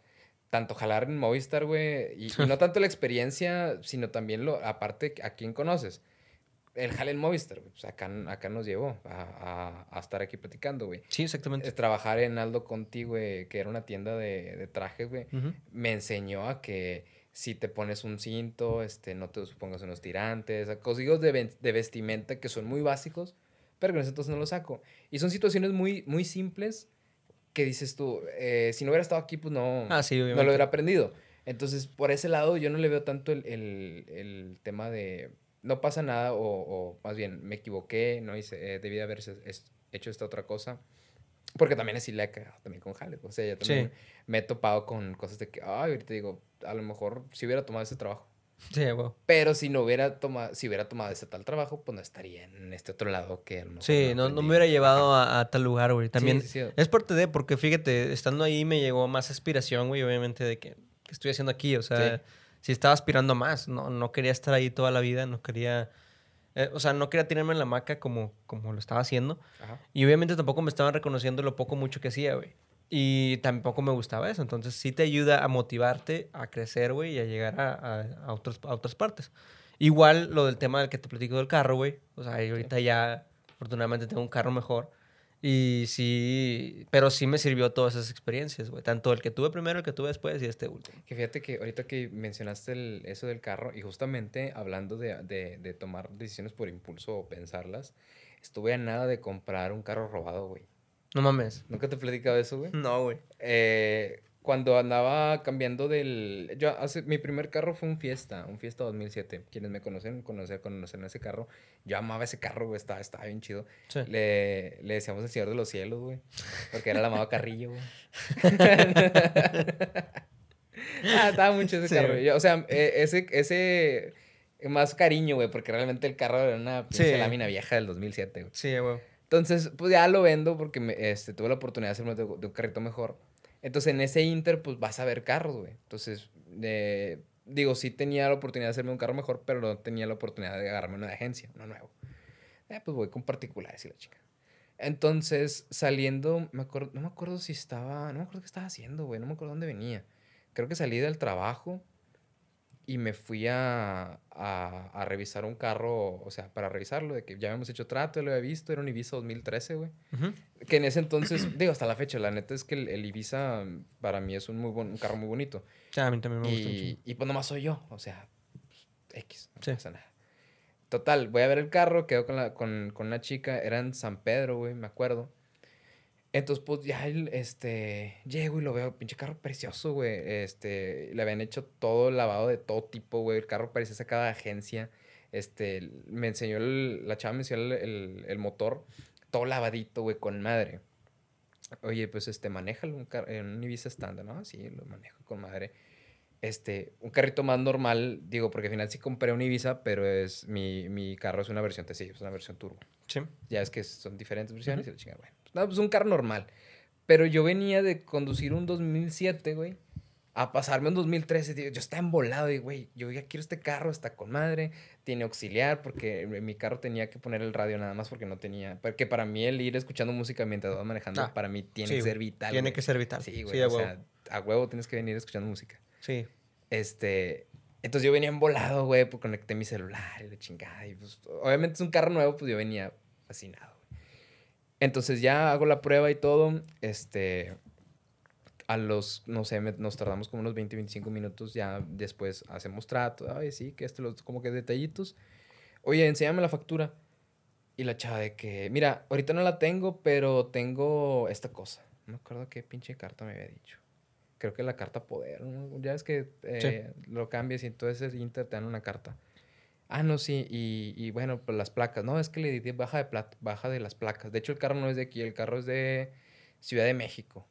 tanto jalar en Movistar, güey, y, y no tanto la experiencia, sino también lo, aparte, a quién conoces. El jale en Movistar, güey, pues acá, acá nos llevó a, a- a estar aquí platicando, güey. Sí, exactamente. Eh, Trabajar en Aldo Conti, güey, que era una tienda de, de trajes, güey, Ujú. me enseñó a que si te pones un cinto, este, no te pongas unos tirantes, códigos de, de vestimenta que son muy básicos, pero que en ese entonces no los saco. Y son situaciones muy, muy simples que dices tú, eh, si no hubiera estado aquí, pues no, Ah, sí, no lo hubiera aprendido. Entonces, por ese lado, yo no le veo tanto el, el- el tema de no pasa nada, o, o más bien me equivoqué, no hice, eh, debí de haber hecho esta otra cosa. Porque también así le he cagado también con Jale. O sea, yo también Sí. me he topado con cosas de que, ay, ahorita digo, a lo mejor si hubiera tomado ese trabajo. Sí. Pero si no hubiera tomado, si hubiera tomado ese tal trabajo, pues no estaría en este otro lado que a lo mejor Sí, no, no me hubiera llevado a, a tal lugar, güey. También Sí, sí, sí. es parte de, porque fíjate, estando ahí me llegó más aspiración, güey, obviamente, de que, que estoy haciendo aquí. O sea, sí estaba aspirando a más. No, no quería estar ahí toda la vida, no quería. Eh, o sea, no quería tirarme en la maca como, como lo estaba haciendo. Ajá. Y obviamente tampoco me estaban reconociendo lo poco mucho que hacía, güey. Y tampoco me gustaba eso. Entonces sí te ayuda a motivarte, a crecer, güey, y a llegar a, a, a otros, a otras partes. Igual lo del tema del que te platico del carro, güey. O sea, yo ahorita ya, afortunadamente, tengo un carro mejor. Y sí, pero sí me sirvió todas esas experiencias, güey. Tanto el que tuve primero, el que tuve después y este último. Que fíjate que ahorita que mencionaste el- eso del carro, y justamente hablando de, de- de tomar decisiones por impulso o pensarlas, estuve a nada de comprar un carro robado, güey. No mames. ¿Nunca te he platicado eso, güey? No, güey. Eh, cuando andaba cambiando del... Yo hace, mi primer carro fue un Fiesta, un Fiesta 2007. Quienes me conocen, conocen, conocen ese carro. Yo amaba ese carro, güey, estaba, estaba bien chido. Sí. Le, le decíamos el Señor de los Cielos, güey. Porque era el amado Carrillo, güey. ah, estaba mucho ese Sí, carro. Yo, o sea, eh, ese, ese más cariño, güey, porque realmente el carro era una Sí. lámina vieja del 2007, güey. Sí, güey. Entonces, pues ya lo vendo porque me, este, tuve la oportunidad de hacerme de, de un carrito mejor. Entonces, en ese inter, pues vas a ver carros, güey. Entonces, eh, digo, sí tenía la oportunidad de hacerme un carro mejor, pero no tenía la oportunidad de agarrarme una de agencia, uno nuevo. Eh, pues voy con particulares y la chica. Entonces, saliendo, me acuerdo, no me acuerdo si estaba, no me acuerdo qué estaba haciendo, güey, no me acuerdo dónde venía. Creo que salí del trabajo y me fui a, a, a revisar un carro, o sea, para revisarlo, de que ya habíamos hecho trato, ya lo había visto, era un Ibiza 2013, güey. Ujú. Que en ese entonces, digo, hasta la fecha, la neta es que el, el Ibiza para mí es un, muy bon- un carro muy bonito. Sí, a mí también me gusta un Y, y pues nomás soy yo, o sea, pues, X, no Sí. pasa nada. Total, voy a ver el carro, quedo con, la, con, con una chica, era en San Pedro, güey, me acuerdo. Entonces, pues ya, el, este, llego y lo veo, pinche carro precioso, güey. Este, le habían hecho todo lavado de todo tipo, güey. El carro parecía sacado de agencia. Este, me enseñó, el- la chava me enseñó el, el- el motor, todo lavadito, güey, con madre. Oye, pues este, manéjalo, un, en un Ibiza estándar, ¿no? Sí, lo manejo con madre. Este, un carrito más normal, digo, porque al final sí compré un Ibiza, pero es mi, mi carro es una versión TSI, es una versión turbo. Sí. Ya es que son diferentes versiones y la chingada, bueno. No, pues un carro normal. Pero yo venía de conducir un 2007, güey, a pasarme un 2013. Tío. Yo estaba embolado y, güey, yo ya quiero este carro, está con madre, tiene auxiliar, porque mi carro tenía que poner el radio nada más porque no tenía. Porque para mí el ir escuchando música mientras vas manejando, Ah, para mí tiene sí, que ser vital. Tiene güey. que ser vital. Sí, güey. Sí, a o huevo. sea, a huevo tienes que venir escuchando música. Sí. Este. Entonces yo venía embolado, güey, pues conecté mi celular y la chingada. Y pues, obviamente es un carro nuevo, pues yo venía fascinado. Entonces ya hago la prueba y todo. Este. A los, no sé, me- nos tardamos como unos 20, 25 minutos. Ya después hacemos trato. Ay, sí, que esto, los- como que detallitos. Oye, enséñame la factura. Y la chava de que, mira, ahorita no la tengo, pero tengo esta cosa. No me acuerdo qué pinche carta me había dicho. Creo que la carta poder. ¿no? Ya es que eh, lo cambias y entonces el Inter te dan una carta. Ah, no, sí. Y, y bueno, pues las placas. No, es que le di baja de, plat- baja de las placas. De hecho, el carro no es de aquí, el carro es de Ciudad de México.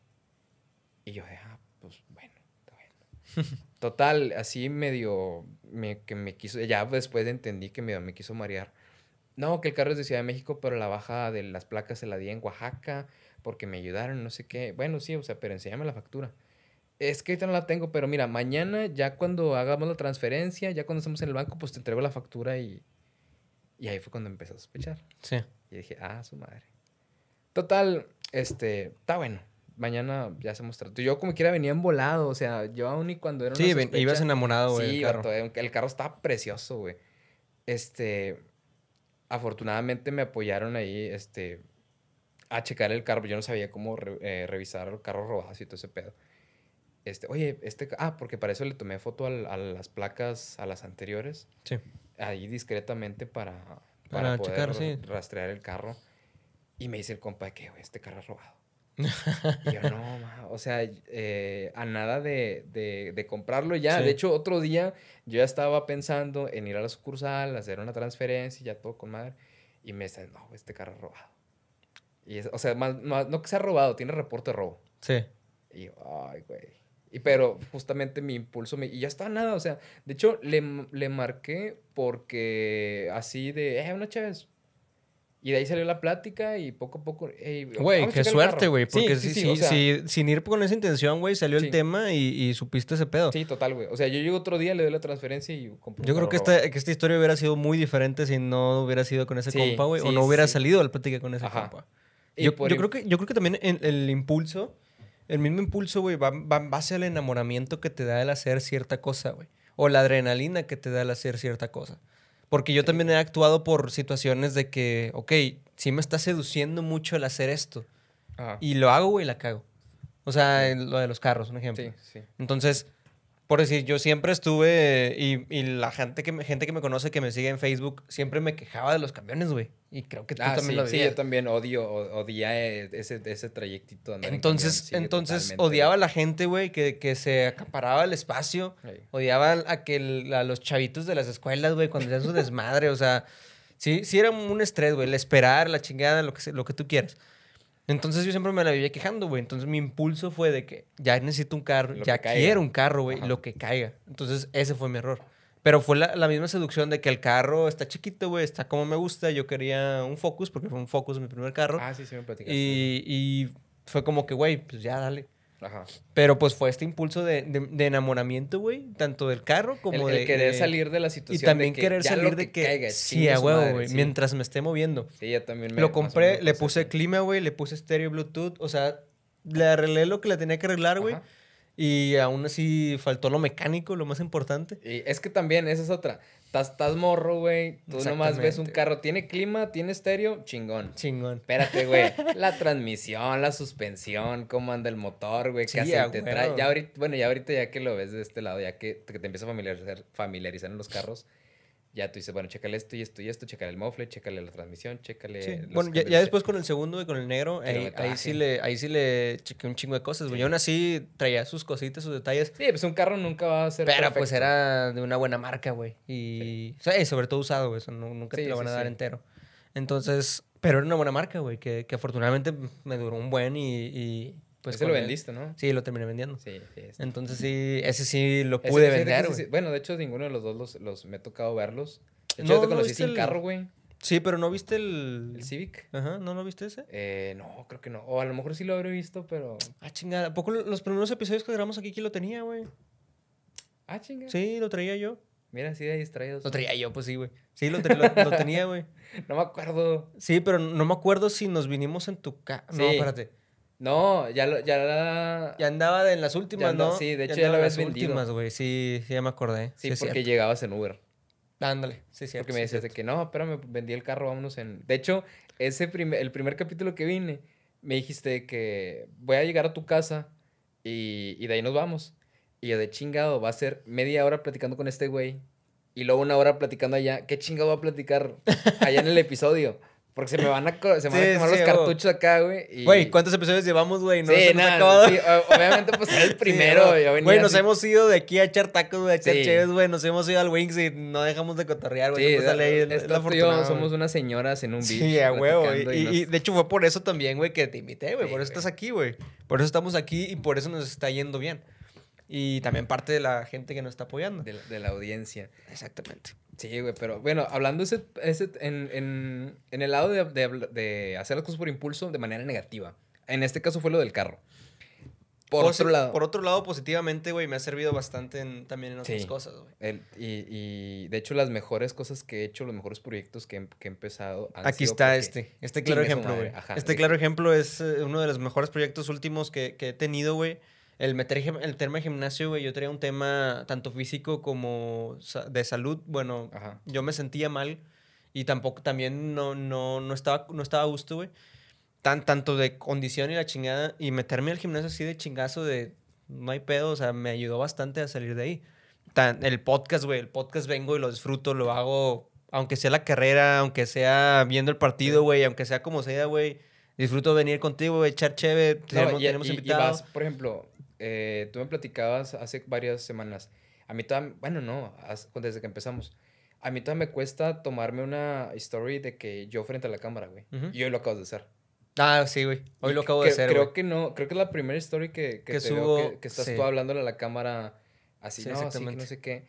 Y yo, ah, pues bueno, está bueno. Total, así medio me, que me quiso. Ya después entendí que medio me quiso marear. No, que el carro es de Ciudad de México, pero la baja de las placas se la di en Oaxaca porque me ayudaron, no sé qué. Bueno, sí, o sea, pero enséñame la factura. Es que ahorita no la tengo, pero mira, mañana ya cuando hagamos la transferencia, ya cuando estemos en el banco, pues te entrego la factura y... Y ahí fue cuando empecé a sospechar. Sí. Y dije, ah, su madre. Total, este, está bueno. Mañana ya hacemos trato. Yo como quiera venía embolado, o sea, yo aún y cuando era una Sí, sospecha- ibas enamorado, güey. Sí, del carro. eh, el carro estaba precioso, güey. Este, afortunadamente me apoyaron ahí, este, a checar el carro. Yo no sabía cómo re- eh, revisar carros robados y todo ese pedo. Este, oye, este, ah, porque para eso le tomé foto al- a, las placas, a las anteriores, Sí. ahí discretamente para, Para para, poder checar, sí. rastrear el carro. Y me dice el compa de que, güey, este carro es robado. Y yo, no, ma", o sea, eh, a nada de, de- de comprarlo ya. Sí. De hecho, otro día yo ya estaba pensando en ir a la sucursal, hacer una transferencia, ya todo con madre. Y me dice, no, este carro es robado. Y es- o sea, más- más- no que sea robado, tiene reporte de robo. Sí. Y yo, ay, güey. Y pero justamente mi impulso me... Y ya está nada, o sea, de hecho le, le marqué porque así de, eh, una chévez. Y de ahí salió la plática y poco a poco... "Ey, Güey, qué el suerte, carro". güey. Porque sí, sí, sí, sí, o sea, sí, sin ir con esa intención, güey, salió el tema y, y supiste ese pedo. Sí, total, güey. O sea, yo llego otro día, le doy la transferencia y compro Yo creo que esta, que esta historia hubiera sido muy diferente si no hubiera sido con ese compa, güey. o no hubiera salido la plática con ese Ajá. compa. Yo, yo creo que, yo creo que también en- el impulso, el mismo impulso, güey, va, va base al enamoramiento que te da el hacer cierta cosa, güey. O la adrenalina que te da el hacer cierta cosa. Porque yo también he actuado por situaciones de que, ok, sí me está seduciendo mucho el hacer esto. Ajá. Y lo hago, güey, y la cago. O sea, lo de los carros, un ejemplo. Sí, sí. Entonces, por decir, yo siempre estuve, y, y la gente que, me, gente que me conoce, que me sigue en Facebook, siempre me quejaba de los camiones, güey. Y creo que tú Ah, también sí, lo sí, yo también odio, o- odié ese, ese trayectito. de andar en Entonces, camión, sí, entonces totalmente, odiaba a la gente, güey, que, que se acaparaba el espacio. Odiaba a, que el- a los chavitos de las escuelas, güey, cuando hacían su desmadre. O sea, sí, sí era un estrés, güey. El esperar, la chingada, lo que, lo que tú quieras. Entonces yo siempre me la vivía quejando, güey. Entonces mi impulso fue de que ya necesito un carro, Lo ya quiero un carro, güey, lo que caiga. Entonces ese fue mi error. Pero fue la, la misma seducción de que el carro está chiquito, güey, está como me gusta. Yo quería un Focus porque fue un Focus mi primer carro. Ah, sí, sí me platicaste. y, y fue como que, güey, pues ya dale. Ajá. Pero pues fue este impulso de, de- de enamoramiento, güey, tanto del carro como el, de... el querer de- salir de la Y situación. también de que querer salir de que... caiga, sí, a huevo, güey, sí. mientras me esté moviendo. Sí, yo también me Lo compré, le puse clima, güey, le puse estéreo Bluetooth, o sea, le arreglé lo que le tenía que arreglar, güey. Y aún así faltó lo mecánico, lo más importante. Y es que también, esa es otra. Estás, morro, güey. Tú nomás ves un carro, tiene clima, tiene estéreo, chingón. Chingón. Espérate, güey. La transmisión, la suspensión, cómo anda el motor, güey, qué Sí, trae. Ya ahorita, bueno, ya ahorita ya que lo ves de este lado, ya que, que te empiezas a familiarizar, familiarizar en los carros, ya tú dices, bueno, chécale esto y esto y esto, chécale el mofle, chécale la transmisión, chécale. Sí. Bueno, ya, ya de- después con el segundo, güey, con el negro, ahí, sí le, ahí sí le chequé un chingo de cosas, güey. Sí. Y aún así traía sus cositas, sus detalles. Sí, pues un carro nunca va a ser. Pero pues era de una buena marca, güey. Y, o sea, y sobre todo usado, güey. Eso no- nunca te lo van a dar entero. Entonces, pero era una buena marca, güey. Que, que afortunadamente me duró un buen y, y, pues Ese lo vendiste, ¿no? Sí, lo terminé vendiendo. Sí, sí. este. Entonces sí, ese sí lo pude ese- vender, ese güey. sí- Bueno, de hecho, ninguno de los dos los, los me ha tocado verlos. De hecho, No, yo te ¿no conocí viste sin el- carro, güey. Sí, pero ¿no viste el...? El Civic. Ajá, ¿no lo viste ese? Eh, no, creo que no. O a lo mejor sí lo habré visto, pero. Ah, chingada. ¿A poco lo- los primeros episodios que grabamos aquí, quién lo tenía, güey? Ah, chinga. Sí, lo traía yo. Mira, así de distraídos. Lo traía yo, pues sí, güey. Sí, lo, lo- lo tenía, güey. No me acuerdo. Sí, pero no me acuerdo si nos vinimos en tu casa. No, espérate. No, ya lo, ya la. Ya andaba de- en las últimas, andaba- ¿no? sí, de hecho ya lo en habías las vendido. últimas, güey. Sí, sí, ya me acordé. Sí, es porque llegabas en Uber. Ándale, sí, sí. Porque me decías de que no, espérame, vendí el carro, vámonos en. De hecho, ese primer, el primer capítulo que vine, me dijiste que voy a llegar a tu casa y, y de ahí nos vamos. Y yo de chingado, va a ser media hora platicando con este güey y luego una hora platicando allá. ¿Qué chingado va a platicar allá en el episodio? Porque se me van a, se me van a quemar sí, los cartuchos acá, güey. y- Güey, ¿cuántos episodios llevamos, güey? No sí, se nos ha nada, acabado. sí, o- obviamente, pues era el primero. güey. nos así- hemos ido de aquí a echar tacos, güey, a echar chéves, güey. Nos hemos ido al Wings y no dejamos de cotorrear, güey. Sí, sale y yo afortunado, somos unas señoras en un beach. Sí, a huevo. Y, y- nos- y de hecho fue por eso también, güey, que te invité, güey. Por eso estás aquí, güey. Por eso estamos aquí y por eso nos está yendo bien. Y también parte de la gente que nos está apoyando. de, la- de la audiencia. Exactamente. Sí, güey, pero bueno, hablando ese, ese, en, en, en el lado de, de de hacer las cosas por impulso de manera negativa. En este caso fue lo del carro. Por Posi- otro lado. Por otro lado, positivamente, güey, me ha servido bastante en- también en otras Sí. cosas, güey. el- y, y de hecho, las mejores cosas que he hecho, los mejores proyectos que, he- que he empezado. han Aquí sido está porque- este. Este claro ejemplo, güey. ajá, Este claro ejemplo es eh, uno de los mejores proyectos últimos que, que he tenido, güey. El meter el tema de gimnasio, güey. Yo traía un tema tanto físico como de salud. Bueno, Ajá. yo me sentía mal y tampoco también no, no, no, estaba, no estaba a gusto, güey. Tan, tanto de condición y la chingada. Y meterme al gimnasio así de chingazo de no hay pedo, o sea, me ayudó bastante a salir de ahí. Tan, el podcast, güey, el podcast vengo y lo disfruto, lo hago, aunque sea la carrera, aunque sea viendo el partido, güey, aunque sea como sea, güey. Disfruto venir contigo, güey, echar chévere. No, tenemos, y, tenemos y- y vas, por ejemplo, eh, tú me platicabas hace varias semanas. A mí todavía, bueno, no, desde que empezamos. A mí todavía me cuesta tomarme una story de que yo frente a la cámara, güey. Ujú. Y hoy lo acabas de hacer. Ah, sí, güey. Hoy lo que- acabo de que- hacer, Creo güey. que no, creo que es la primera story que, que, Que te veo subo, que, que estás sí. tú hablándole a la cámara así, Sí, no, así que no sé qué.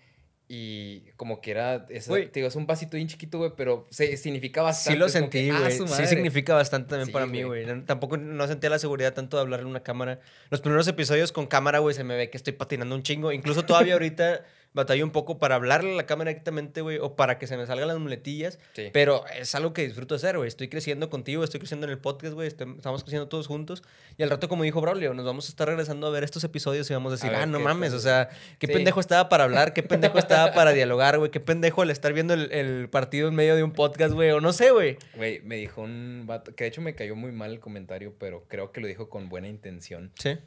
Y como que era, te digo, es un pasito bien chiquito, güey, pero se, significa bastante. Sí lo sentí, ah, güey. sí significa bastante también Sí, para mí, güey. Tampoco no sentía la seguridad tanto de hablarle a una cámara. Los primeros episodios con cámara, güey, se me ve que estoy patinando un chingo. Incluso todavía ahorita batallo un poco para hablarle a la cámara directamente, güey, o para que se me salgan las muletillas. Sí. Pero es algo que disfruto hacer, güey. Estoy creciendo contigo, estoy creciendo en el podcast, güey. Estamos creciendo todos juntos. Y al rato, como dijo Braulio, nos vamos a estar regresando a ver estos episodios y vamos a decir, ver ah, no mames, tal". o sea, qué Sí. pendejo estaba para hablar, qué pendejo estaba para dialogar, güey, qué pendejo al estar viendo el, el partido en medio de un podcast, güey, o no sé, güey. Güey, me dijo un vato, que de hecho me cayó muy mal el comentario, pero creo que lo dijo con buena intención. Sí.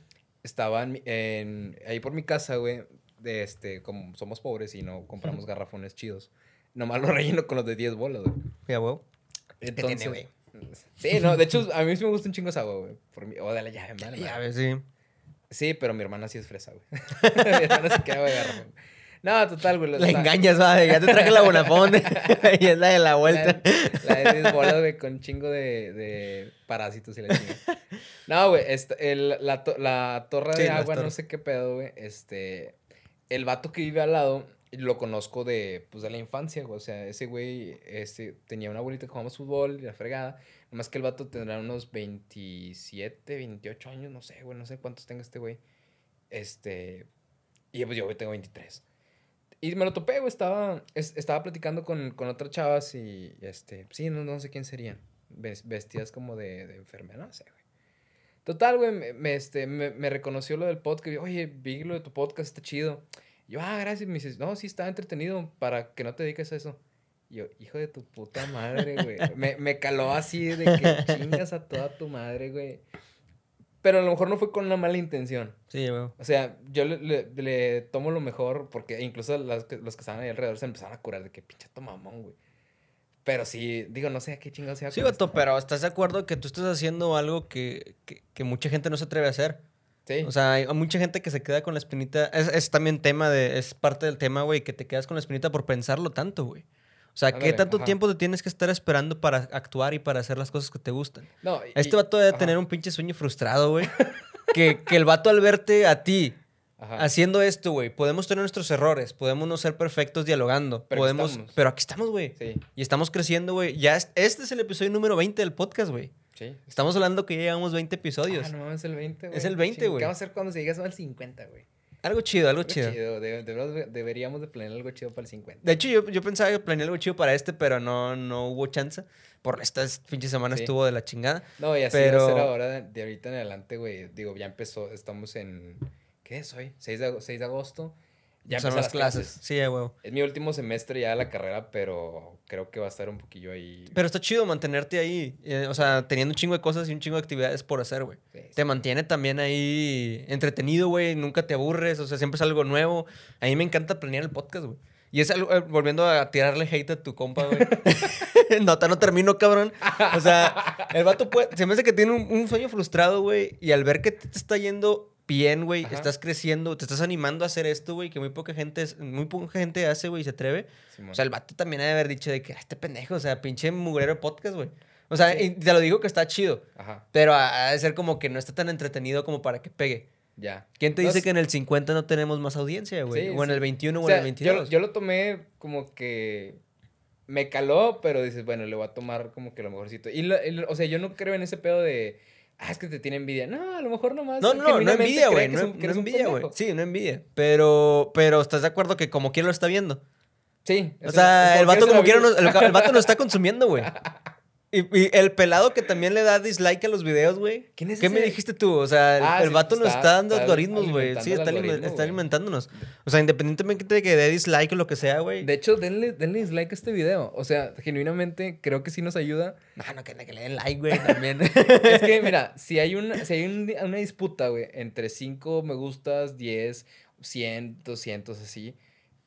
Estaba en- ahí por mi casa, güey, de este, como somos pobres y no compramos garrafones chidos. Nomás lo relleno con los de 10 bolas, güey. Ya, güey. Entonces, tiene, güey? Sí, no, de hecho, a mí sí me gusta un chingo esa agua, güey. Por mi, o de la llave, Ya madre. ves, sí. Sí, pero mi hermana sí es fresa, güey. mi hermana sí queda de garrafón. No, total, güey. La engañas, va, de, ya te traje la Bonafón y es la de la La, vuelta. la de 10 bolas, güey, con chingo de, de parásitos y la chingada. No, güey, el- la, to- la torre Sí, de agua, no sé qué pedo, güey. Este, el vato que vive al lado, lo conozco de, pues, de la infancia, güey. O sea, ese güey, este, tenía una abuelita que jugamos fútbol y la fregada. Nomás que el vato tendrá unos 27, 28 años, no sé, güey, no sé cuántos tenga este güey. Este, y pues yo, güey, tengo 23. Y me lo topé, güey, estaba, es- estaba platicando con, con otras chavas y, este, sí, no, no sé quién serían. Ves- Vestidas como de, de enfermera, no sé, güey. Total, güey, me, me, este, me, me reconoció lo del podcast. Oye, vi lo de tu podcast, está chido. Y yo, ah, gracias. Me dices, no, sí, está entretenido para que no te dediques a eso. Y yo, hijo de tu puta madre, güey. me, me caló así de que chingas a toda tu madre, güey. Pero a lo mejor no fue con una mala intención. Sí, güey. O sea, yo le, le- le tomo lo mejor porque incluso las que- los que estaban ahí alrededor se empezaron a curar de que pinche tomamón, güey. Pero sí, digo, no sé a qué chingados sea. Sí, vato, pero ¿estás de acuerdo que tú estás haciendo algo que, que, que mucha gente no se atreve a hacer? Sí. O sea, hay mucha gente que se queda con la espinita. Es, es también tema de. Es parte del tema, güey, que te quedas con la espinita por pensarlo tanto, güey. O sea, ¿qué tanto ajá. tiempo te tienes que estar esperando para actuar y para hacer las cosas que te gustan? no, y- Este y- vato debe ajá. tener un pinche sueño frustrado, güey. que, que el vato al verte a ti Ajá. haciendo esto, güey, podemos tener nuestros errores, podemos no ser perfectos dialogando, Pero podemos, estamos. pero aquí estamos, güey. Sí, Y estamos creciendo, güey. Ya es- este es el episodio número 20 del podcast, güey. sí. Estamos hablando que ya llevamos 20 episodios. Ah, no, es el 20, güey. Es el 20, Ching, güey. ¿Qué vamos a hacer cuando se llegue al 50, güey? Algo chido, algo Algo chido. chido. de- de verdad, deberíamos de planear algo chido para el 50. De hecho, yo, yo pensaba que planeé algo chido para este, pero no, no hubo chance. Por estas pinches semanas Sí. estuvo de la chingada. No, y así Pero- va a ser ahora, de ahorita en adelante, güey. Digo, ya empezó, estamos en... ¿Qué es hoy? 6 de, ag- 6 de agosto. Ya Son las clases. Sí, a huevo. Es mi último semestre ya de la carrera, pero creo que va a estar un poquillo ahí. Pero está chido mantenerte ahí. eh, o sea, teniendo un chingo de cosas y un chingo de actividades por hacer, güey. Sí, sí. Te mantiene también ahí entretenido, güey. Nunca te aburres. O sea, siempre es algo nuevo. A mí me encanta planear el podcast, güey. Y es algo, eh, volviendo a tirarle hate a tu compa, güey. Nota, no termino, cabrón. O sea, el vato puede. Se me hace que tiene un, un sueño frustrado, güey. Y al ver que te está yendo bien, güey, estás creciendo, te estás animando a hacer esto, güey, que muy poca gente, muy poca gente hace, güey, y se atreve. O sea, el vato también ha de haber dicho de que "Ah, este pendejo, o sea, pinche mugrero podcast, güey. O sea, Sí. y te lo digo que está chido. Ajá, Pero ha de ser como que no está tan entretenido como para que pegue. ya. ¿Quién te dice que en el 50 no tenemos más audiencia, güey? Sí, o en el 21 o, O sea, en el yo, 22. yo lo tomé como que me caló, pero dices, bueno, le voy a tomar como que lo mejorcito. Y, lo- y lo- o sea, yo no creo en ese pedo de, ah, es que te tiene envidia. No, a lo mejor nomás. no, no, no, envidia, güey. No, no envidia, güey. Sí, no envidia. Pero, pero estás de acuerdo que como quiera lo está viendo. Sí. O sea, el vato como quiera, el, el vato nos está consumiendo, güey. Y, y el pelado que también le da dislike a los videos, güey. ¿Quién es ¿Qué me ese? dijiste tú? O sea, el, Ah, el sí, vato nos está- está dando algoritmos, güey. Sí, está, algoritmo, está alimentándonos. O sea, independientemente de que dé dislike o lo que sea, güey. De hecho, denle, denle dislike a este video. O sea, genuinamente creo que sí nos ayuda. No, no, que, que le den like, güey, también. Es que, mira, si hay una, si hay un- una disputa, güey, entre 5 me gustas, 10, 100, 200, así,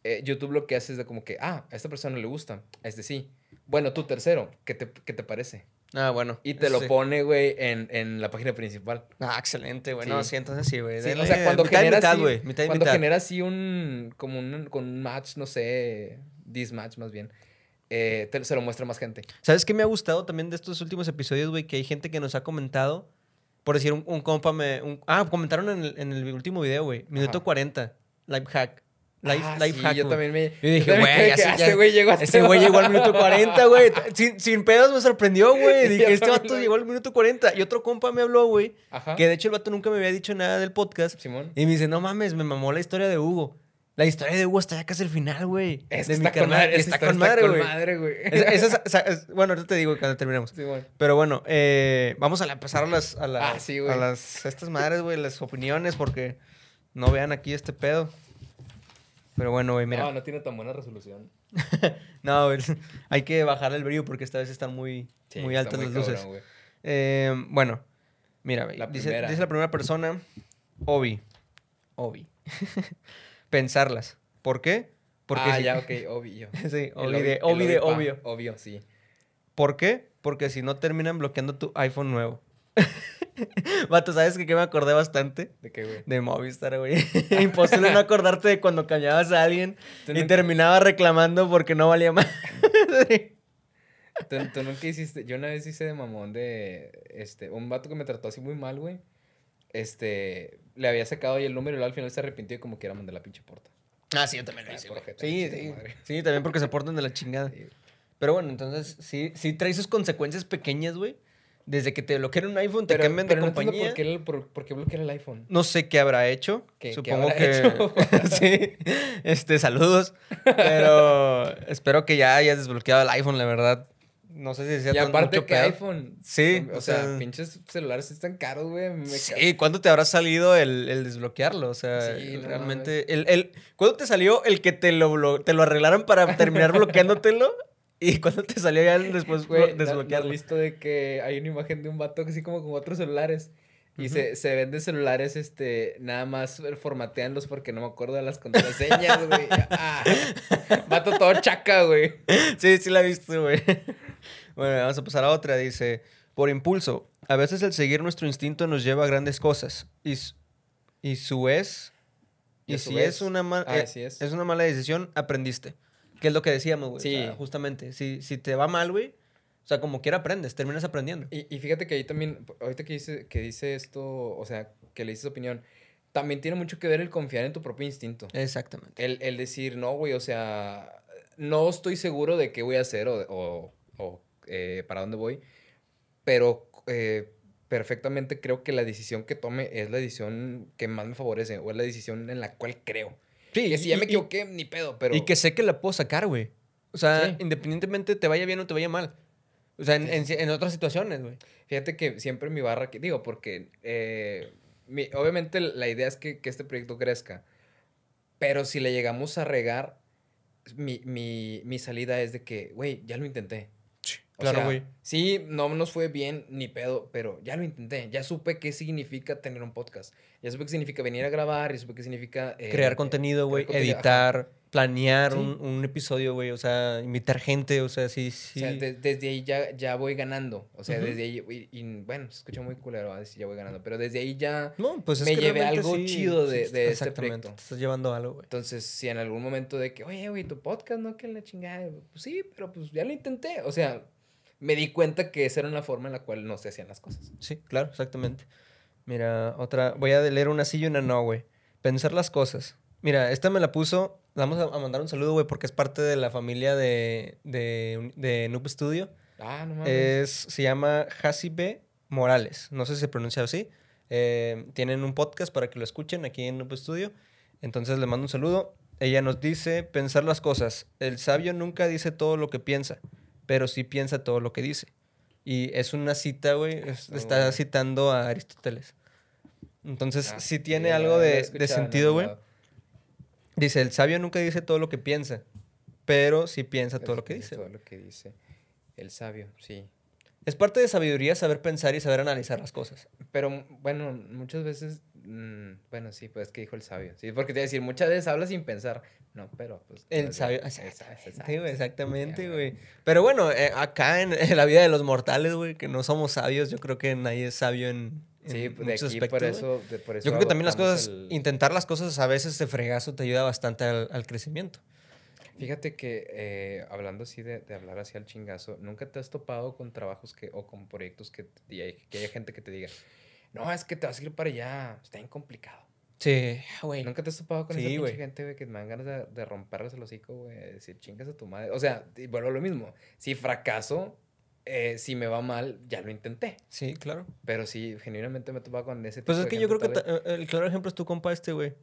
eh, YouTube lo que hace es de como que, ah, a esta persona le gusta, a este sí. Bueno, tú tercero, ¿qué te, qué te parece? ah, bueno. Y te lo sí. pone, güey, en, en la página principal. Ah, excelente, güey. Sí. No, sí, entonces sí, güey. Sí, o sea, cuando mitad genera mitad, así, güey. Mitad cuando mitad. genera así un, como un, con un match, no sé, match más bien, eh, te- se lo muestra más gente. ¿Sabes qué me ha gustado también de estos últimos episodios, güey? Que hay gente que nos ha comentado. Por decir, un, un compa me. un- ah, comentaron en el, en el último video, güey. Minuto Ajá. 40. Life hack. Life, Ah, life sí, hack. yo también me... Yo dije, güey, ese güey llegó hasta Ese güey llegó al minuto 40, güey. Sin, sin pedos me sorprendió, güey. Dije, este vato llegó al minuto 40. Y otro compa me habló, güey. Ajá. Que de hecho el vato nunca me había dicho nada del podcast. Simón. Y me dice, no mames, me mamó la historia de Hugo. La historia de Hugo está ya casi al final, güey. Es está con madre, Está historia con madre, güey. madre, güey. Bueno, ahorita te digo cuando terminemos. Simón. Pero bueno, eh, vamos a la- pasar a las, a las, Ah, sí, a las estas madres, güey, las opiniones, porque no vean aquí este pedo. Pero bueno, güey, mira. No, no tiene tan buena resolución. No, güey, hay que bajar el brillo porque esta vez están muy, Sí, muy altas las cabrón, luces. Eh, bueno, mira, güey, dice, la primera persona, Obi. Obi. Pensarlas. ¿Por qué? Porque ah, si- ya, ok, obvio. sí, Obi de, Obi de obvio. Obvio, sí. ¿Por qué? Porque si no terminan bloqueando tu iPhone nuevo. Vato, ¿sabes que, que me acordé bastante? ¿De qué, güey? De Movistar, güey. Imposible no acordarte de cuando cambiabas a alguien y nunca- terminaba reclamando porque no valía más. ¿Tú, tú nunca hiciste... Yo una vez hice de mamón de... Este... Un vato que me trató así muy mal, güey. Este... Le había sacado ahí el número y luego al final se arrepintió y como quiera mandar la pinche porta. ah, sí, yo también lo hice, güey. Sí, sí. Sí, también porque se portan de la chingada. Sí. Pero bueno, entonces sí, sí trae sus consecuencias pequeñas, güey. Desde que te bloquean un iPhone, te Pero, cambian de no compañía. por qué, por, por qué bloquear el iPhone. No sé qué habrá hecho. ¿Qué- qué Supongo habrá que. hecho? sí. Este, saludos. Pero espero que ya hayas desbloqueado el iPhone, la verdad. No sé si sea Y tan aparte mucho que pedo. iPhone. Sí, O, o sea, sea- pinches celulares están caros, güey. me Sí, ¿cuándo te habrá salido el, el desbloquearlo? O sea, Sí, no realmente. El, el, ¿Cuándo te salió el que te lo, te lo arreglaron para terminar bloqueándotelo? ¿Y cuándo te salió ya después ¿no- ¿no has visto de que hay una imagen de un vato que así como con otros celulares? Y Ujú. se, se vende celulares, este, nada más formateanlos porque no me acuerdo de las contraseñas, güey. Ah, vato todo chaca, güey. Sí, sí la he visto, güey. Bueno, vamos a pasar a otra. Dice, por impulso, a veces el seguir nuestro instinto nos lleva a grandes cosas. Y, y su es... Y Y, su si vez- es una, Ah, eh, es. es una mala decisión, aprendiste. Que es lo que decíamos, güey. Sí. O sea, justamente. Si, si te va mal, güey, o sea, como quiera aprendes, terminas aprendiendo. Y, y fíjate que ahí también, ahorita que dice, que dice esto, o sea, que le dices opinión, también tiene mucho que ver el confiar en tu propio instinto. Exactamente. El, el decir, no, güey, o sea, no estoy seguro de qué voy a hacer o, o, o, eh, para dónde voy, pero eh, perfectamente creo que la decisión que tome es la decisión que más me favorece o es la decisión en la cual creo. Sí, Que si ya y- me y- equivoqué, ni pedo, pero... Y que sé que la puedo sacar, güey. O sea, Sí. independientemente te vaya bien o te vaya mal. O sea, en, en- en otras situaciones, güey. Fíjate que siempre mi barra, que digo, porque eh, mi- obviamente la idea es que, que este proyecto crezca, pero si le llegamos a regar, mi, mi, mi salida es de que, güey, ya lo intenté. O Claro, güey. Sí, no nos fue bien ni pedo, pero ya lo intenté. Ya supe qué significa tener un podcast. Ya supe qué significa venir a grabar, ya supe qué significa... eh, Crear eh, contenido, güey. ajá. Editar, planear Sí. un, un episodio, güey. O sea, invitar gente. O sea, sí, sí. O sea, de- desde ahí ya, ya voy ganando. O sea, desde ahí... Y, y, bueno, se escucha muy culero a decir ya voy ganando, pero desde ahí ya... no, pues es me llevé algo sí, chido de- sí, de este exactamente, proyecto. Te estás llevando algo, güey. Entonces, si en algún momento de que, oye, güey, tu podcast, ¿no? Que la chingada. Pues sí, pero pues ya lo intenté. O sea, me di cuenta que esa era una forma en la cual no se hacían las cosas. Sí, claro, exactamente. Mira, otra. Voy a leer una sí y una no, güey. Pensar las cosas. Mira, esta me la puso. Vamos a, a mandar un saludo, güey, porque es parte de la familia de, de, de Noob Studio. Ah, no mames. Es, se llama Hasibe Morales. No sé si se pronuncia así. Eh, tienen un podcast para que lo escuchen aquí en Noob Studio. Entonces le mando un saludo. Ella nos dice, pensar las cosas. El sabio nunca dice todo lo que piensa, pero sí piensa todo lo que dice. Y es una cita, güey. es- Eso, Está citando a Aristóteles. Entonces, Ah, sí tiene algo de, de sentido, güey. Dice, el sabio nunca dice todo lo que piensa, pero sí piensa todo lo que dice. Todo lo que dice. El sabio, sí. Es parte de sabiduría saber pensar y saber analizar las cosas. Pero bueno, muchas veces. Mm, bueno, sí, pues es que dijo el sabio. Sí, porque te iba a decir, muchas veces hablas sin pensar. No, pero pues. El sabio, exactamente, güey, exactamente, güey. Pero bueno, eh, acá en, en la vida de los mortales, güey, que no somos sabios, yo creo que nadie es sabio en, en Sí, de aquí aspectos, güey. eso, de- por eso. Yo creo que también las cosas, el- intentar las cosas a veces de fregazo te ayuda bastante al, al crecimiento. Fíjate que eh, hablando así de, de hablar así al chingazo, ¿nunca te has topado con trabajos que, o con proyectos que, y hay- que haya gente que te diga, no, es que te vas a ir para allá, está bien complicado? Sí, güey. ¿Nunca te has topado con Sí, esa pinche gente, güey, que me dan ganas de, de romperles el hocico, güey, de decir, chingas a tu madre? O sea, vuelvo a lo mismo, si fracaso, eh, si me va mal, ya lo intenté. Sí, claro. Pero sí, genuinamente me he topado con ese tipo Pues es de que yo creo que el claro ejemplo es tu compa este, güey,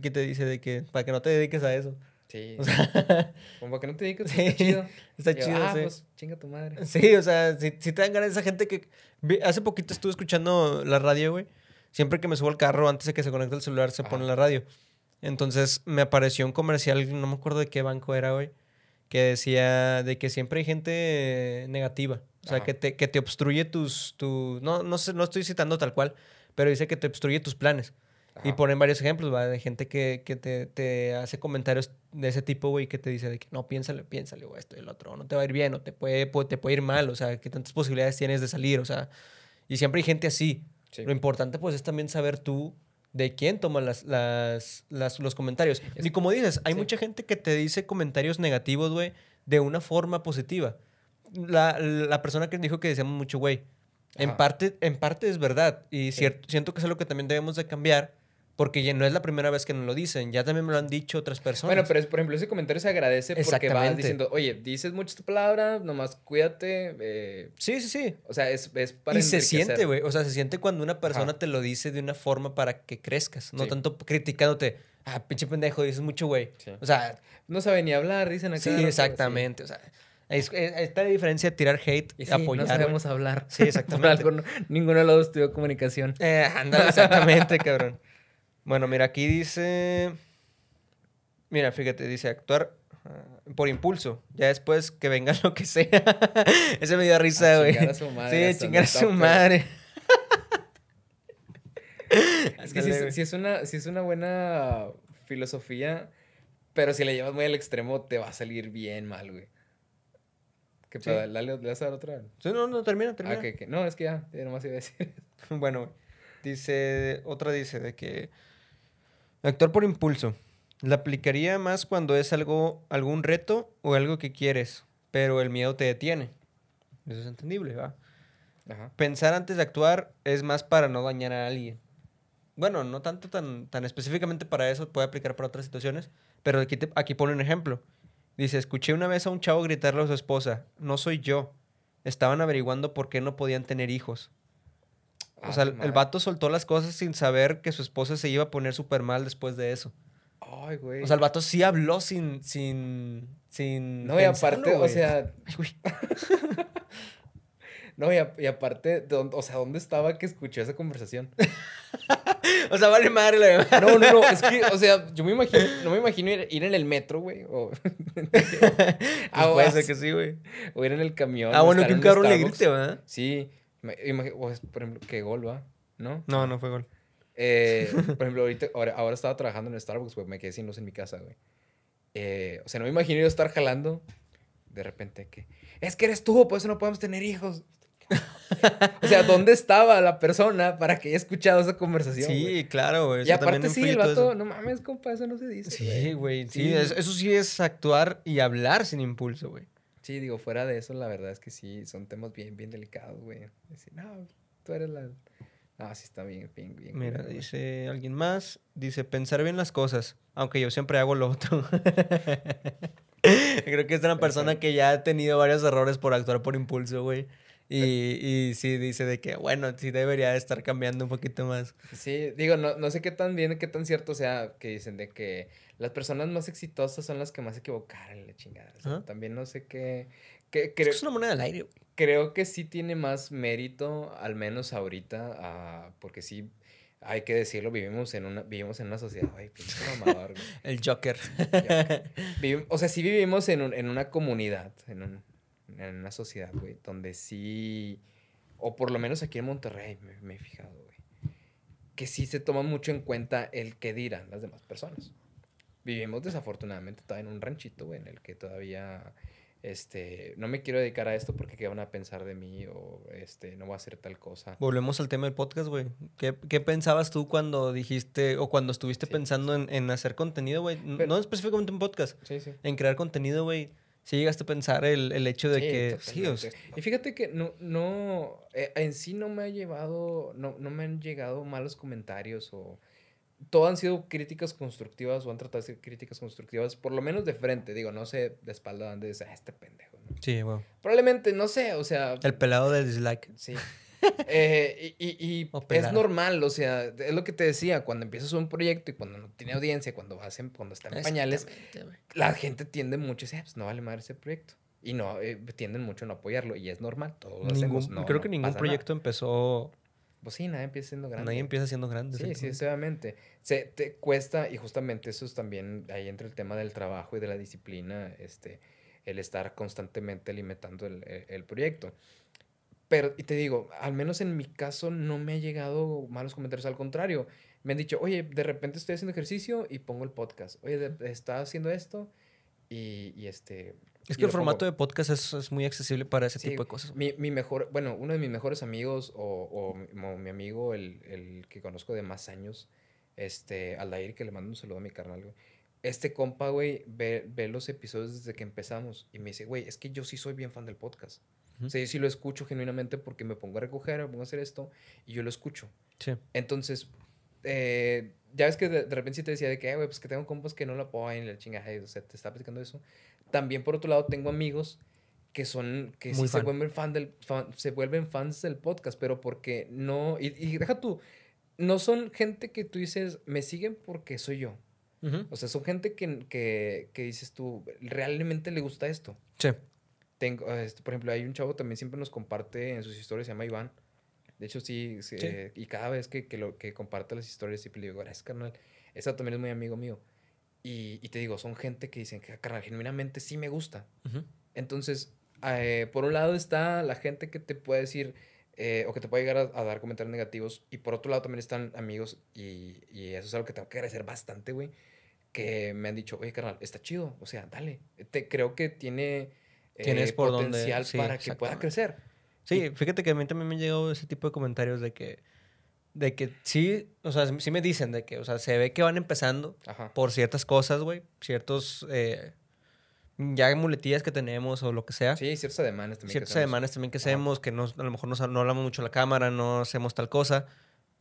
que te dice de que para que no te dediques a eso. Sí, O sea, como que no te digas, Sí, está chido. está yo, chido, Ah, sí. pues, chinga tu madre. Sí, o sea, si, si te dan ganas esa gente que... Hace poquito estuve escuchando la radio, güey. Siempre que me subo al carro, antes de que se conecte el celular, se pone la radio. Entonces me apareció un comercial, no me acuerdo de qué banco era, güey, que decía de que siempre hay gente negativa. O sea, Ajá. que te, que te obstruye tus... tus no, no, sé, no estoy citando tal cual, pero dice que te obstruye tus planes. Y Ajá. ponen varios ejemplos, ¿va? De gente que, que te, te hace comentarios de ese tipo, güey, que te dice de que no, piénsale, piénsale, o esto y el otro, no te va a ir bien, o te puede, pu- te puede ir mal, o sea, qué tantas posibilidades tienes de salir, o sea, y siempre hay gente así. Sí. Lo importante, pues, es también saber tú de quién toma las, las, las- los comentarios. Es- y como dices, hay sí. mucha gente que te dice comentarios negativos, güey, de una forma positiva. La, la persona que dijo que decíamos mucho, güey, en parte, en parte es verdad. Y Sí. cier- siento que es algo que también debemos de cambiar. Porque ya no es la primera vez que nos lo dicen. Ya también me lo han dicho otras personas. Bueno, pero es, por ejemplo, ese comentario se agradece porque vas diciendo, oye, dices mucho tu palabra, nomás cuídate. eh, Sí, sí, sí. o sea, es, es para y se siente, güey. O sea, se siente cuando una persona Ajá. te lo dice de una forma para que crezcas. No Sí. tanto criticándote. Ah, pinche pendejo, dices mucho, güey. Sí. O sea, No sabe ni hablar, dicen acá. sí, exactamente. O sea, es, es- está la diferencia de tirar hate Y sí, apoyar. no sabemos hablar. Sí, exactamente. Por algo no- ninguno de los dos estudió comunicación. Eh, ándale, exactamente, cabrón. Bueno, mira, aquí dice. Mira, fíjate, dice actuar ah, por impulso. Ya después que venga lo que sea. Ese me dio risa, güey. chingar a su madre, Sí, chingar a su madre. Es que Ándale, es- una, sí es una buena filosofía, pero si la llevas muy al extremo te va a salir bien mal, güey. ¿Qué Sí. pedo? ¿Le, vas a dar otra? Sí, no, no, termina, Ah, termina. ok. No, es que ya, ya nomás iba a decir. Bueno. Dice, otra dice de que actuar por impulso. La aplicaría más cuando es algo, algún reto o algo que quieres, pero el miedo te detiene. Eso es entendible, ¿va? Ajá. Pensar antes de actuar es más para no dañar a alguien. bueno, no tanto tan, tan específicamente para eso, puede aplicar para otras situaciones, pero aquí, te- aquí pone un ejemplo. Dice, escuché una vez a un chavo gritarle a su esposa, no soy yo. Estaban averiguando por qué no podían tener hijos. O Ah, sea, su el, el vato soltó las cosas sin saber que su esposa se iba a poner súper mal después de eso. Ay, güey. O sea, el vato sí habló sin... sin, sin no, y aparte, o sea, Ay, güey. no, y, a- y aparte, ¿de dónde- o sea, ¿dónde estaba que escuchó esa conversación? O sea, vale madre la. No, no, no, es que, o sea, yo me imagino, no me imagino ir, ir en el metro, güey, o, Ah, o, puede ser que sí, güey. o ir en el camión. Ah, o bueno, que un cabrón le grite, ¿verdad? Sí, me imagi- o es, por ejemplo, que gol, ¿va? ¿No? No, no fue gol. Eh, por ejemplo, ahorita, ahora, ahora estaba trabajando en Starbucks, güey, me quedé sin luz en mi casa, güey. Eh, o sea, no me imagino yo estar jalando, de repente que, es que eres tú, por eso no podemos tener hijos. o sea, ¿dónde estaba la persona para que haya escuchado esa conversación? Sí, güey? claro, güey. Y aparte sí, el vato, eso. no mames, compa, eso no se dice. Sí, güey. Sí, Sí. es- eso sí es actuar y hablar sin impulso, güey. Sí, digo, fuera de eso, la verdad es que sí, son temas bien, bien delicados, güey. Decir, no, tú eres la... No, sí está bien, bien, bien. Mira, dice alguien más. Dice, pensar bien las cosas, aunque yo siempre hago lo otro. Creo que es una persona que ya ha tenido varios errores por actuar por impulso, güey. Y, y sí dice de que, bueno, sí debería de estar cambiando un poquito más. Sí, digo, no, no sé qué tan bien, qué tan cierto sea que dicen de que las personas más exitosas son las que más se equivocaron la chingada. O sea, Ajá. También no sé qué... que Es, creo, que es una moneda al aire, creo que sí tiene más mérito, al menos ahorita, ah, porque sí, hay que decirlo, vivimos en una, vivimos en una sociedad... Ay, pinche mamador. El Joker. Vivi- o sea, sí vivimos en, un- en una comunidad, en, un- en una sociedad, güey, donde sí, o por lo menos aquí en Monterrey me, me he fijado, güey, que sí se toma mucho en cuenta el que dirán las demás personas. Vivimos desafortunadamente todavía en un ranchito, güey, en el que todavía, este, no me quiero dedicar a esto porque qué van a pensar de mí o, este, no voy a hacer tal cosa. Volvemos al tema del podcast, güey. ¿Qué, qué pensabas tú cuando dijiste o cuando estuviste Sí. pensando en, en hacer contenido, güey? No específicamente un podcast, Sí, sí. en crear contenido, güey. Si llegaste a pensar el, el hecho de Sí, que... Sí, o sea. Y fíjate que no, no, eh, en sí no me ha llevado, no, no me han llegado malos comentarios o todo han sido críticas constructivas o han tratado de ser críticas constructivas, por lo menos de frente, digo, no sé, de espalda donde dice, ah, este pendejo, ¿no? sí, güey. Probablemente, no sé, o sea, El pelado del dislike. sí. Eh, y y- y es normal, o sea, es lo que te decía, cuando empiezas un proyecto y cuando no tiene audiencia, cuando vas en, cuando está en pañales, la gente tiende mucho decir, "Ah, pues no vale madre ese proyecto. Y no, eh, tienden mucho a no apoyarlo. Y es normal, todos lo Ningún- hacemos. no- creo no que ningún nada. proyecto empezó... Pues sí, nadie empieza siendo grande. Nadie empieza siendo grande. Sí, sí, obviamente. Se te cuesta, y justamente eso es también, ahí entra el tema del trabajo y de la disciplina, este, el estar constantemente alimentando el- el proyecto. Pero, y te digo, al menos en mi caso no me ha llegado malos comentarios, al contrario. Me han dicho, oye, de repente estoy haciendo ejercicio y pongo el podcast. Oye, de- está haciendo esto y, y este... Es que el formato pongo. de podcast es, es muy accesible para ese Sí, tipo de cosas. Mi, mi mejor, bueno, uno de mis mejores amigos o, o mi, o mi amigo, el, el que conozco de más años, este, Aldair, que le mando un saludo a mi carnal, güey. Este compa, güey, ve, ve los episodios desde que empezamos y me dice, güey, es que yo sí soy bien fan del podcast. Ujú. O sea, yo sí lo escucho genuinamente porque me pongo a recoger, me pongo a hacer esto y yo lo escucho. Sí. Entonces, eh, ya ves que de, de repente sí te decía de que, "Eh, güey, pues que tengo compas que no lo apoyan y la chingada, o sea, te está platicando eso. También, por otro lado, tengo amigos que son, que sí se vuelven, fan del, fan- se vuelven fans del podcast, pero porque no, y, y deja tú, no son gente que tú dices, me siguen porque soy yo. Ujú. O sea, son gente que, que, que dices tú, realmente le gusta esto. Sí. Tengo, por ejemplo, hay un chavo también siempre nos comparte en sus historias, se llama Iván. De hecho, sí, sí, Sí. eh, y cada vez que, que, lo, que comparte las historias, siempre le digo, gracias, carnal. Esa también es muy amigo mío. Y, y te digo, son gente que dicen que, carnal, genuinamente sí me gusta. Ujú. Entonces, eh, por un lado está la gente que te puede decir, eh, o que te puede llegar a, a dar comentarios negativos, y por otro lado también están amigos, y, y eso es algo que tengo que agradecer bastante, güey, que me han dicho, oye, carnal, está chido, o sea, dale. Te, creo que tiene eh, Tienes por dónde- potencial sí, para que pueda crecer. Sí, fíjate que a mí también me han llegado ese tipo de comentarios de que, de que sí, o sea, sí me dicen de que, o sea, se ve que van empezando Ajá. por ciertas cosas, güey, ciertos, eh, ya muletillas que tenemos o lo que sea. Sí, ciertos ademanes también. que ciertas hacemos. ademanes también que Ajá. hacemos, que no, a lo mejor no hablamos mucho a la cámara, no hacemos tal cosa.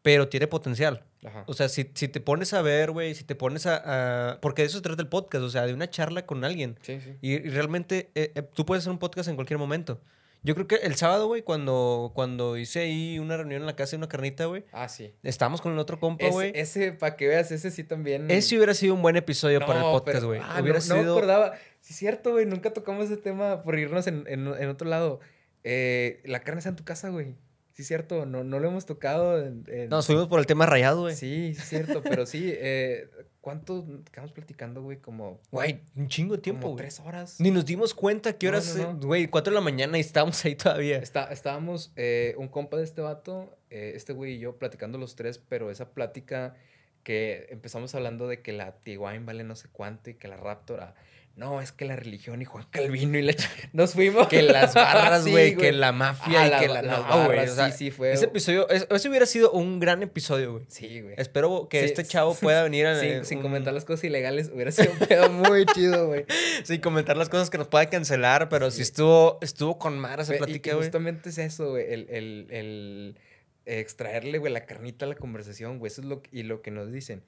Pero tiene potencial. Ajá. O sea, si, si te pones a ver, güey, si te pones a, a- Porque de eso se trata el podcast, o sea, de una charla con alguien. Sí, sí. Y, y realmente eh, eh, tú puedes hacer un podcast en cualquier momento. Yo creo que el sábado, güey, cuando, cuando hice ahí una reunión en la casa de una carnita, güey, Ah, sí. estábamos con el otro compa, Ese, güey. ese para que veas, ese sí también. Ese hubiera sido un buen episodio para el No, podcast, güey. ah, hubiera no, no me sido... acordaba. Sí, es cierto, güey. Nunca tocamos ese tema por irnos en, en- en otro lado. Eh, la carne está en tu casa, güey. Sí, cierto. No, no lo hemos tocado. En, en- Nos fuimos por el tema rayado, güey. Sí, es cierto. pero sí, eh, ¿cuánto quedamos platicando, güey? Como. Güey, un chingo de tiempo, como güey. tres horas. Ni nos dimos cuenta qué No, horas, no, no. güey, cuatro de la mañana y estábamos ahí todavía. Está, estábamos, eh, un compa de este vato, eh, este güey y yo, platicando los tres, pero esa plática que empezamos hablando de que la Tiguan vale no sé cuánto y que la Raptor, ah, no, es que la religión y Juan Calvino y la... Nos fuimos. Que las barras, Sí, güey, que la mafia Ah, y la- que la... las No, güey, o sea, sí, sí, fue... ese episodio, es- ese hubiera sido un gran episodio, güey. Sí, güey. Espero que Sí, este chavo pueda venir a... Sin, sin un- comentar las cosas ilegales, hubiera sido un pedo muy chido, güey. Sin comentar las cosas que nos pueda cancelar, pero sí, Sí. estuvo, estuvo con mar esa plática, güey. justamente es eso, güey, el, el, el extraerle, güey, la carnita a la conversación, güey, eso es lo, que- y lo que nos dicen.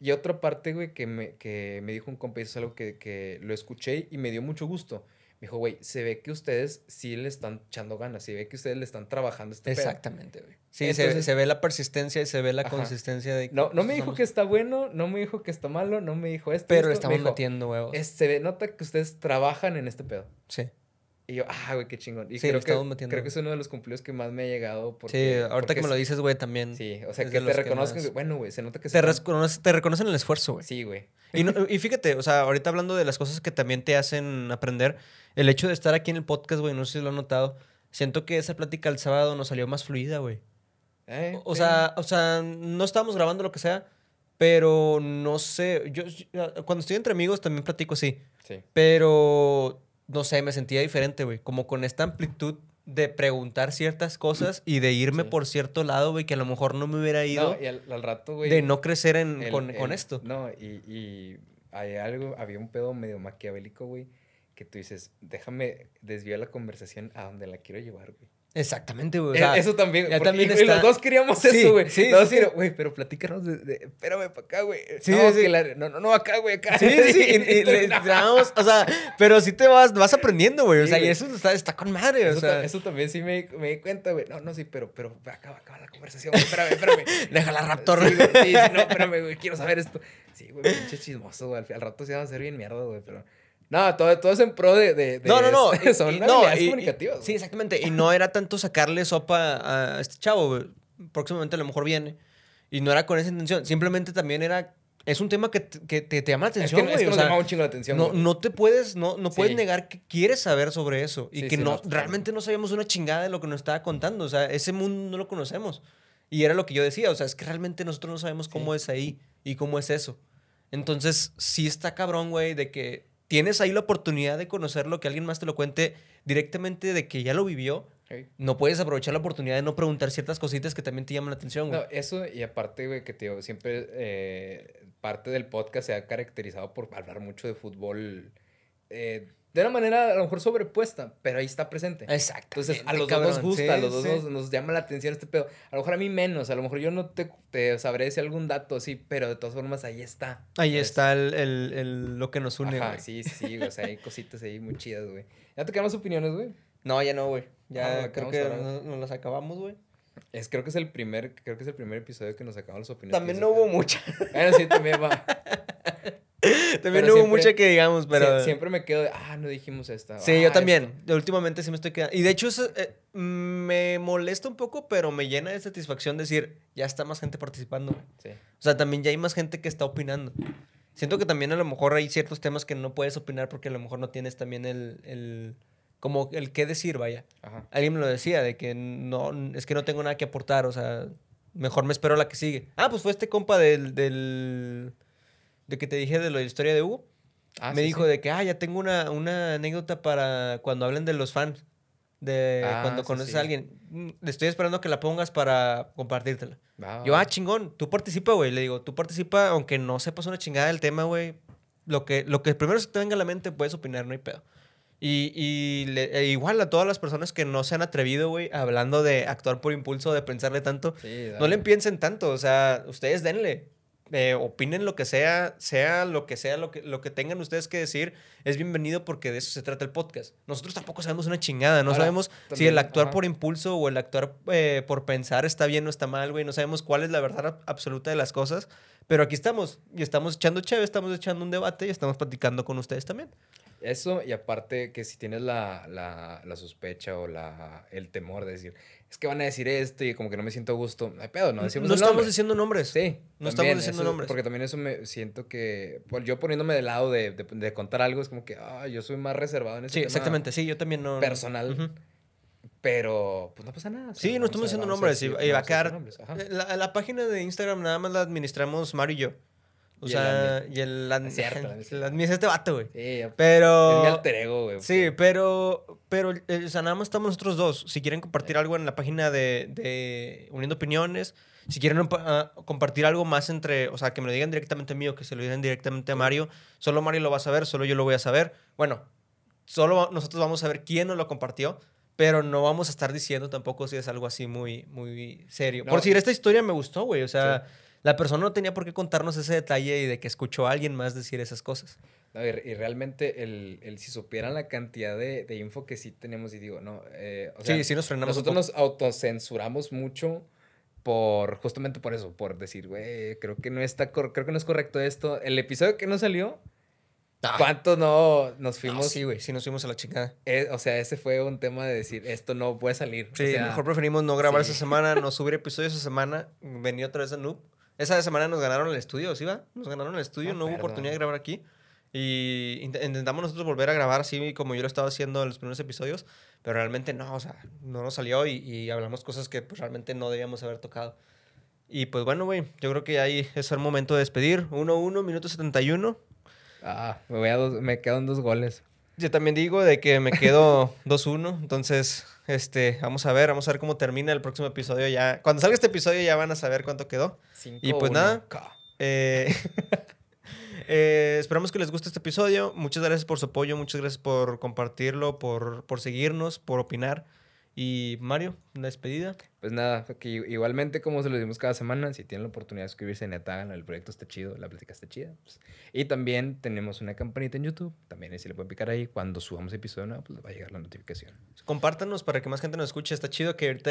Y otra parte, güey, que me, que me dijo un compa, eso es algo que, que lo escuché y me dio mucho gusto. Me dijo, güey, se ve que ustedes sí le están echando ganas, se ve que ustedes le están trabajando este pedo". Exactamente, güey. Sí, se, Entonces- se ve la persistencia y se ve la Ajá. consistencia de... No, no me dijo somos- que está bueno, no me dijo que está malo, no me dijo esto. Pero le esto, me estamos dijo, metiendo huevos. "Es- se ve- nota que ustedes trabajan en este pedo. Sí. Y yo, ah, güey, qué chingón. Y Sí, creo, que, metiendo. creo que es uno de los cumplidos que más me ha llegado. Sí, Porque, ahorita porque que me lo es- dices, güey, también. Sí, o sea, que te reconozcan. que, Bueno, güey, se nota que Te, reconoce- te reconocen el esfuerzo, güey. Sí, güey. Y, no- y fíjate, o sea, ahorita hablando de las cosas que también te hacen aprender, el hecho de estar aquí en el podcast, güey, no sé si lo han notado, siento que esa plática el sábado nos salió más fluida, güey. Eh, O, o sí. sea, o sea, no estábamos grabando lo que sea, pero no sé, yo yo- cuando estoy entre amigos también platico así, Sí. pero no sé, me sentía diferente, güey, como con esta amplitud de preguntar ciertas cosas y de irme Sí. por cierto lado, güey, que a lo mejor no me hubiera ido No, y al, al rato, güey. de no crecer en, el- con, con esto. No, y, y hay algo, había un pedo medio maquiavélico, güey, que tú dices, déjame desviar la conversación a donde la quiero llevar, güey. Exactamente, güey. o Eh, sea, eso también, ya también y- está- los dos queríamos Sí, eso, güey. sí, Los dos sí, queríamos, güey, pero platícanos de, de- espérame para acá, güey. Sí, no, sí. la- no, no, no, acá, güey, acá. Sí, sí, y, y le damos, o sea, pero sí te vas, vas aprendiendo, güey. O sea, y eso está, está con madre, o Eso, sea. ta- eso también sí me, me di cuenta, güey. No, no, sí, pero, pero acaba, acaba la conversación, güey. Espérame, espérame. Déjala, Raptor. Sí, güey, sí, sí, no, espérame, güey. Quiero saber esto. Sí, güey, pinche chismoso, güey. Al, al rato se van a hacer bien mierda, güey, pero. No, todo, todo es en pro de. de, de No, no, no. y- Son y- habilidades y- comunicativas. Sí, exactamente. Y no era tanto sacarle sopa a este chavo. Próximamente a lo mejor viene. Y no era con esa intención. Simplemente también era. Es un tema que, te- que te, te llama la Es que, atención, es que o nos sea, llamaba un chingo la atención. no, no te puedes, no, no puedes Sí. negar que quieres saber sobre eso. Y Sí, que sí, no, no, realmente no sabíamos una chingada de lo que nos estaba contando. O sea, ese mundo no lo conocemos. Y era lo que yo decía. O sea, es que realmente nosotros no sabemos cómo es ahí y cómo es eso. Entonces, sí está cabrón, güey, de que tienes ahí la oportunidad de conocerlo, que alguien más te lo cuente directamente de que ya lo vivió. No puedes aprovechar la oportunidad de no preguntar ciertas cositas que también te llaman la atención, güey. No, eso y aparte, güey, que te digo, siempre eh, parte del podcast se ha caracterizado por hablar mucho de fútbol eh, de una manera a lo mejor sobrepuesta, pero ahí está presente. Exacto. Entonces, a los dos nos gusta, a los dos nos, nos llama la atención este pedo. A lo mejor a mí menos, a lo mejor yo no te, te sabré decir algún dato así, pero de todas formas ahí está. Ahí Es- está el, el- el- lo que nos une, Ajá, güey. sí, sí, o sea, hay cositas ahí muy chidas, güey. ¿Ya te quedan más opiniones, güey? No, ya no, güey. Ah, Ya ¿de qué creo que nos, nos las acabamos, güey. Es, creo que es el primer, creo que es el primer episodio que nos sacamos las opiniones. También no hubo mucha. Bueno, sí, también va. También Pero hubo siempre- mucha que digamos, pero... Sie- siempre me quedo de, ah, no dijimos esta. Sí, ah, yo también. esto". Últimamente sí me estoy quedando. Y de hecho, eso, eh, me molesta un poco, pero me llena de satisfacción decir, ya está más gente participando. Sí. O sea, también ya hay más gente que está opinando. Siento que también a lo mejor hay ciertos temas que no puedes opinar porque a lo mejor no tienes también el, el como el qué decir, vaya. Ajá. Alguien me lo decía, de que no, es que no tengo nada que aportar, o sea, mejor me espero a la que sigue. Ah, pues fue este compa del, del, de que te dije de la historia de Hugo. Ah, me sí, dijo sí. de que, ah, ya tengo una, una anécdota para cuando hablen de los fans. De Ah, cuando sí, conoces a alguien. Mm, estoy esperando que la pongas para compartírtela. Yo, ah, chingón, tú participa, güey. Le digo, tú participa, aunque no sepas una chingada del tema, güey. Lo que, lo que primero se te venga a la mente, puedes opinar, no hay pedo. Y, y le- e igual a todas las personas que no se han atrevido, güey, hablando de actuar por impulso, de pensarle tanto, no le piensen tanto, o sea, ustedes denle. Eh, opinen lo que sea, sea lo que sea, lo que, lo que tengan ustedes que decir, es bienvenido porque de eso se trata el podcast. Nosotros tampoco sabemos una chingada, no Ahora, sabemos si el actuar ajá. por impulso o el actuar eh, por pensar está bien o está mal, güey. No sabemos cuál es la verdad ab- absoluta de las cosas, pero aquí estamos y estamos echando chévere, estamos echando un debate y estamos platicando con ustedes también. Eso, y aparte que si tienes la, la, la sospecha o la, el temor de decir, es que van a decir esto y como que no me siento a gusto, no hay pedo, no decimos no el estamos nombre. diciendo nombres. Sí, No estamos diciendo eso- nombres. Porque también eso me siento que, pues, yo poniéndome de lado de, de, de contar algo, es como que, ah, yo soy más reservado en ese Sí, tema exactamente. Sí, yo también no. personal. Pero, pues no pasa nada. Sí, no estamos diciendo nombres y, va a quedar. ajá. La, la página de Instagram nada más la administramos Mario y yo. O Y sea, y el. Es cierto, el admin. el admin es este vato, güey. Sí, Pero. es mi alter ego, güey. Sí, pero, pero, eh, o sea, nada más estamos nosotros dos. Si quieren compartir algo en la página de, de Uniendo Opiniones, si quieren ah, compartir algo más entre, o sea, que me lo digan directamente a mí o que se lo digan directamente a Mario, solo Mario lo va a saber, solo yo lo voy a saber. Bueno, solo nosotros vamos a ver quién nos lo compartió, pero no vamos a estar diciendo tampoco si es algo así muy, muy serio. No, Por decir, esta historia me gustó, güey, o sea... La persona no tenía por qué contarnos ese detalle y de que escuchó a alguien más decir esas cosas. No, y, y realmente, el, el si supieran la cantidad de, de info que sí tenemos, y digo, no, eh, o sea, sí, sí nos frenamos nosotros nos autocensuramos mucho por, justamente por eso, por decir, güey, creo que no está, creo que no es correcto esto. El episodio que no salió, Ah. ¿cuánto no nos No, fuimos? sí, güey, sí nos fuimos a la chingada. Eh, o sea, ese fue un tema de decir, esto no puede salir. O Sí, sea, mejor preferimos no grabar sí. esa semana, no subir episodios esa semana, venir otra vez a Noob. Esa semana nos ganaron el estudio, ¿sí va? Nos ganaron el estudio, Me no hubo oportunidad de grabar aquí. Y int- intentamos nosotros volver a grabar así como yo lo estaba haciendo en los primeros episodios, pero realmente no, o sea, no nos salió y, y hablamos cosas que pues, realmente no debíamos haber tocado. Y pues bueno, güey, yo creo que ahí es el momento de despedir. 1-1, minuto 71. Ah, me, voy a dos- me quedan dos goles. Yo también digo de que me quedo 2-1, entonces este, vamos a ver, vamos a ver cómo termina el próximo episodio ya. Cuando salga este episodio ya van a saber cuánto quedó. Y pues 5-1. nada. Eh, eh, esperamos que les guste este episodio. Muchas gracias por su apoyo, muchas gracias por compartirlo, por, por seguirnos, por opinar. Y Mario, una despedida. Pues nada, que igualmente como se lo dimos cada semana, si tienen la oportunidad de suscribirse, neta, háganlo, el proyecto está chido, la plática está chida. pues. Y también tenemos una campanita en YouTube, también si le pueden picar ahí, cuando subamos episodio nuevo, pues va a llegar la notificación. Compártanos para que más gente nos escuche. Está chido que ahorita,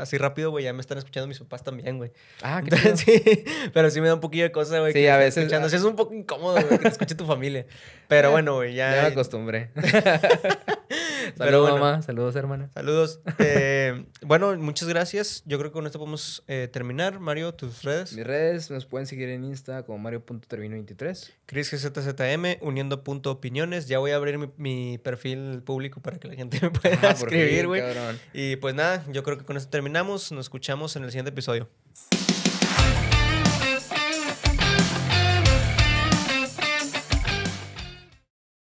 así rápido, güey, ya me están escuchando mis papás también, güey. Ah, Entonces, sí, pero sí me da un poquillo de cosa, güey. Sí, a veces- escuchando. Sí, es un poco incómodo, güey, que te escuche tu familia. Pero bueno, güey, ya. Ya me acostumbré. Pero bueno. mamá. Saludos, hermana. Saludos. Eh, bueno, muchas gracias. Yo creo que con esto podemos eh, terminar. Mario, tus redes. Mis redes nos pueden seguir en Insta como Mario.termino23. Chris GZZM, uniendo punto opiniones. Ya voy a abrir mi, mi perfil público para que la gente me pueda Ah, escribir, güey. Y pues nada, yo creo que con esto terminamos. Nos escuchamos en el siguiente episodio.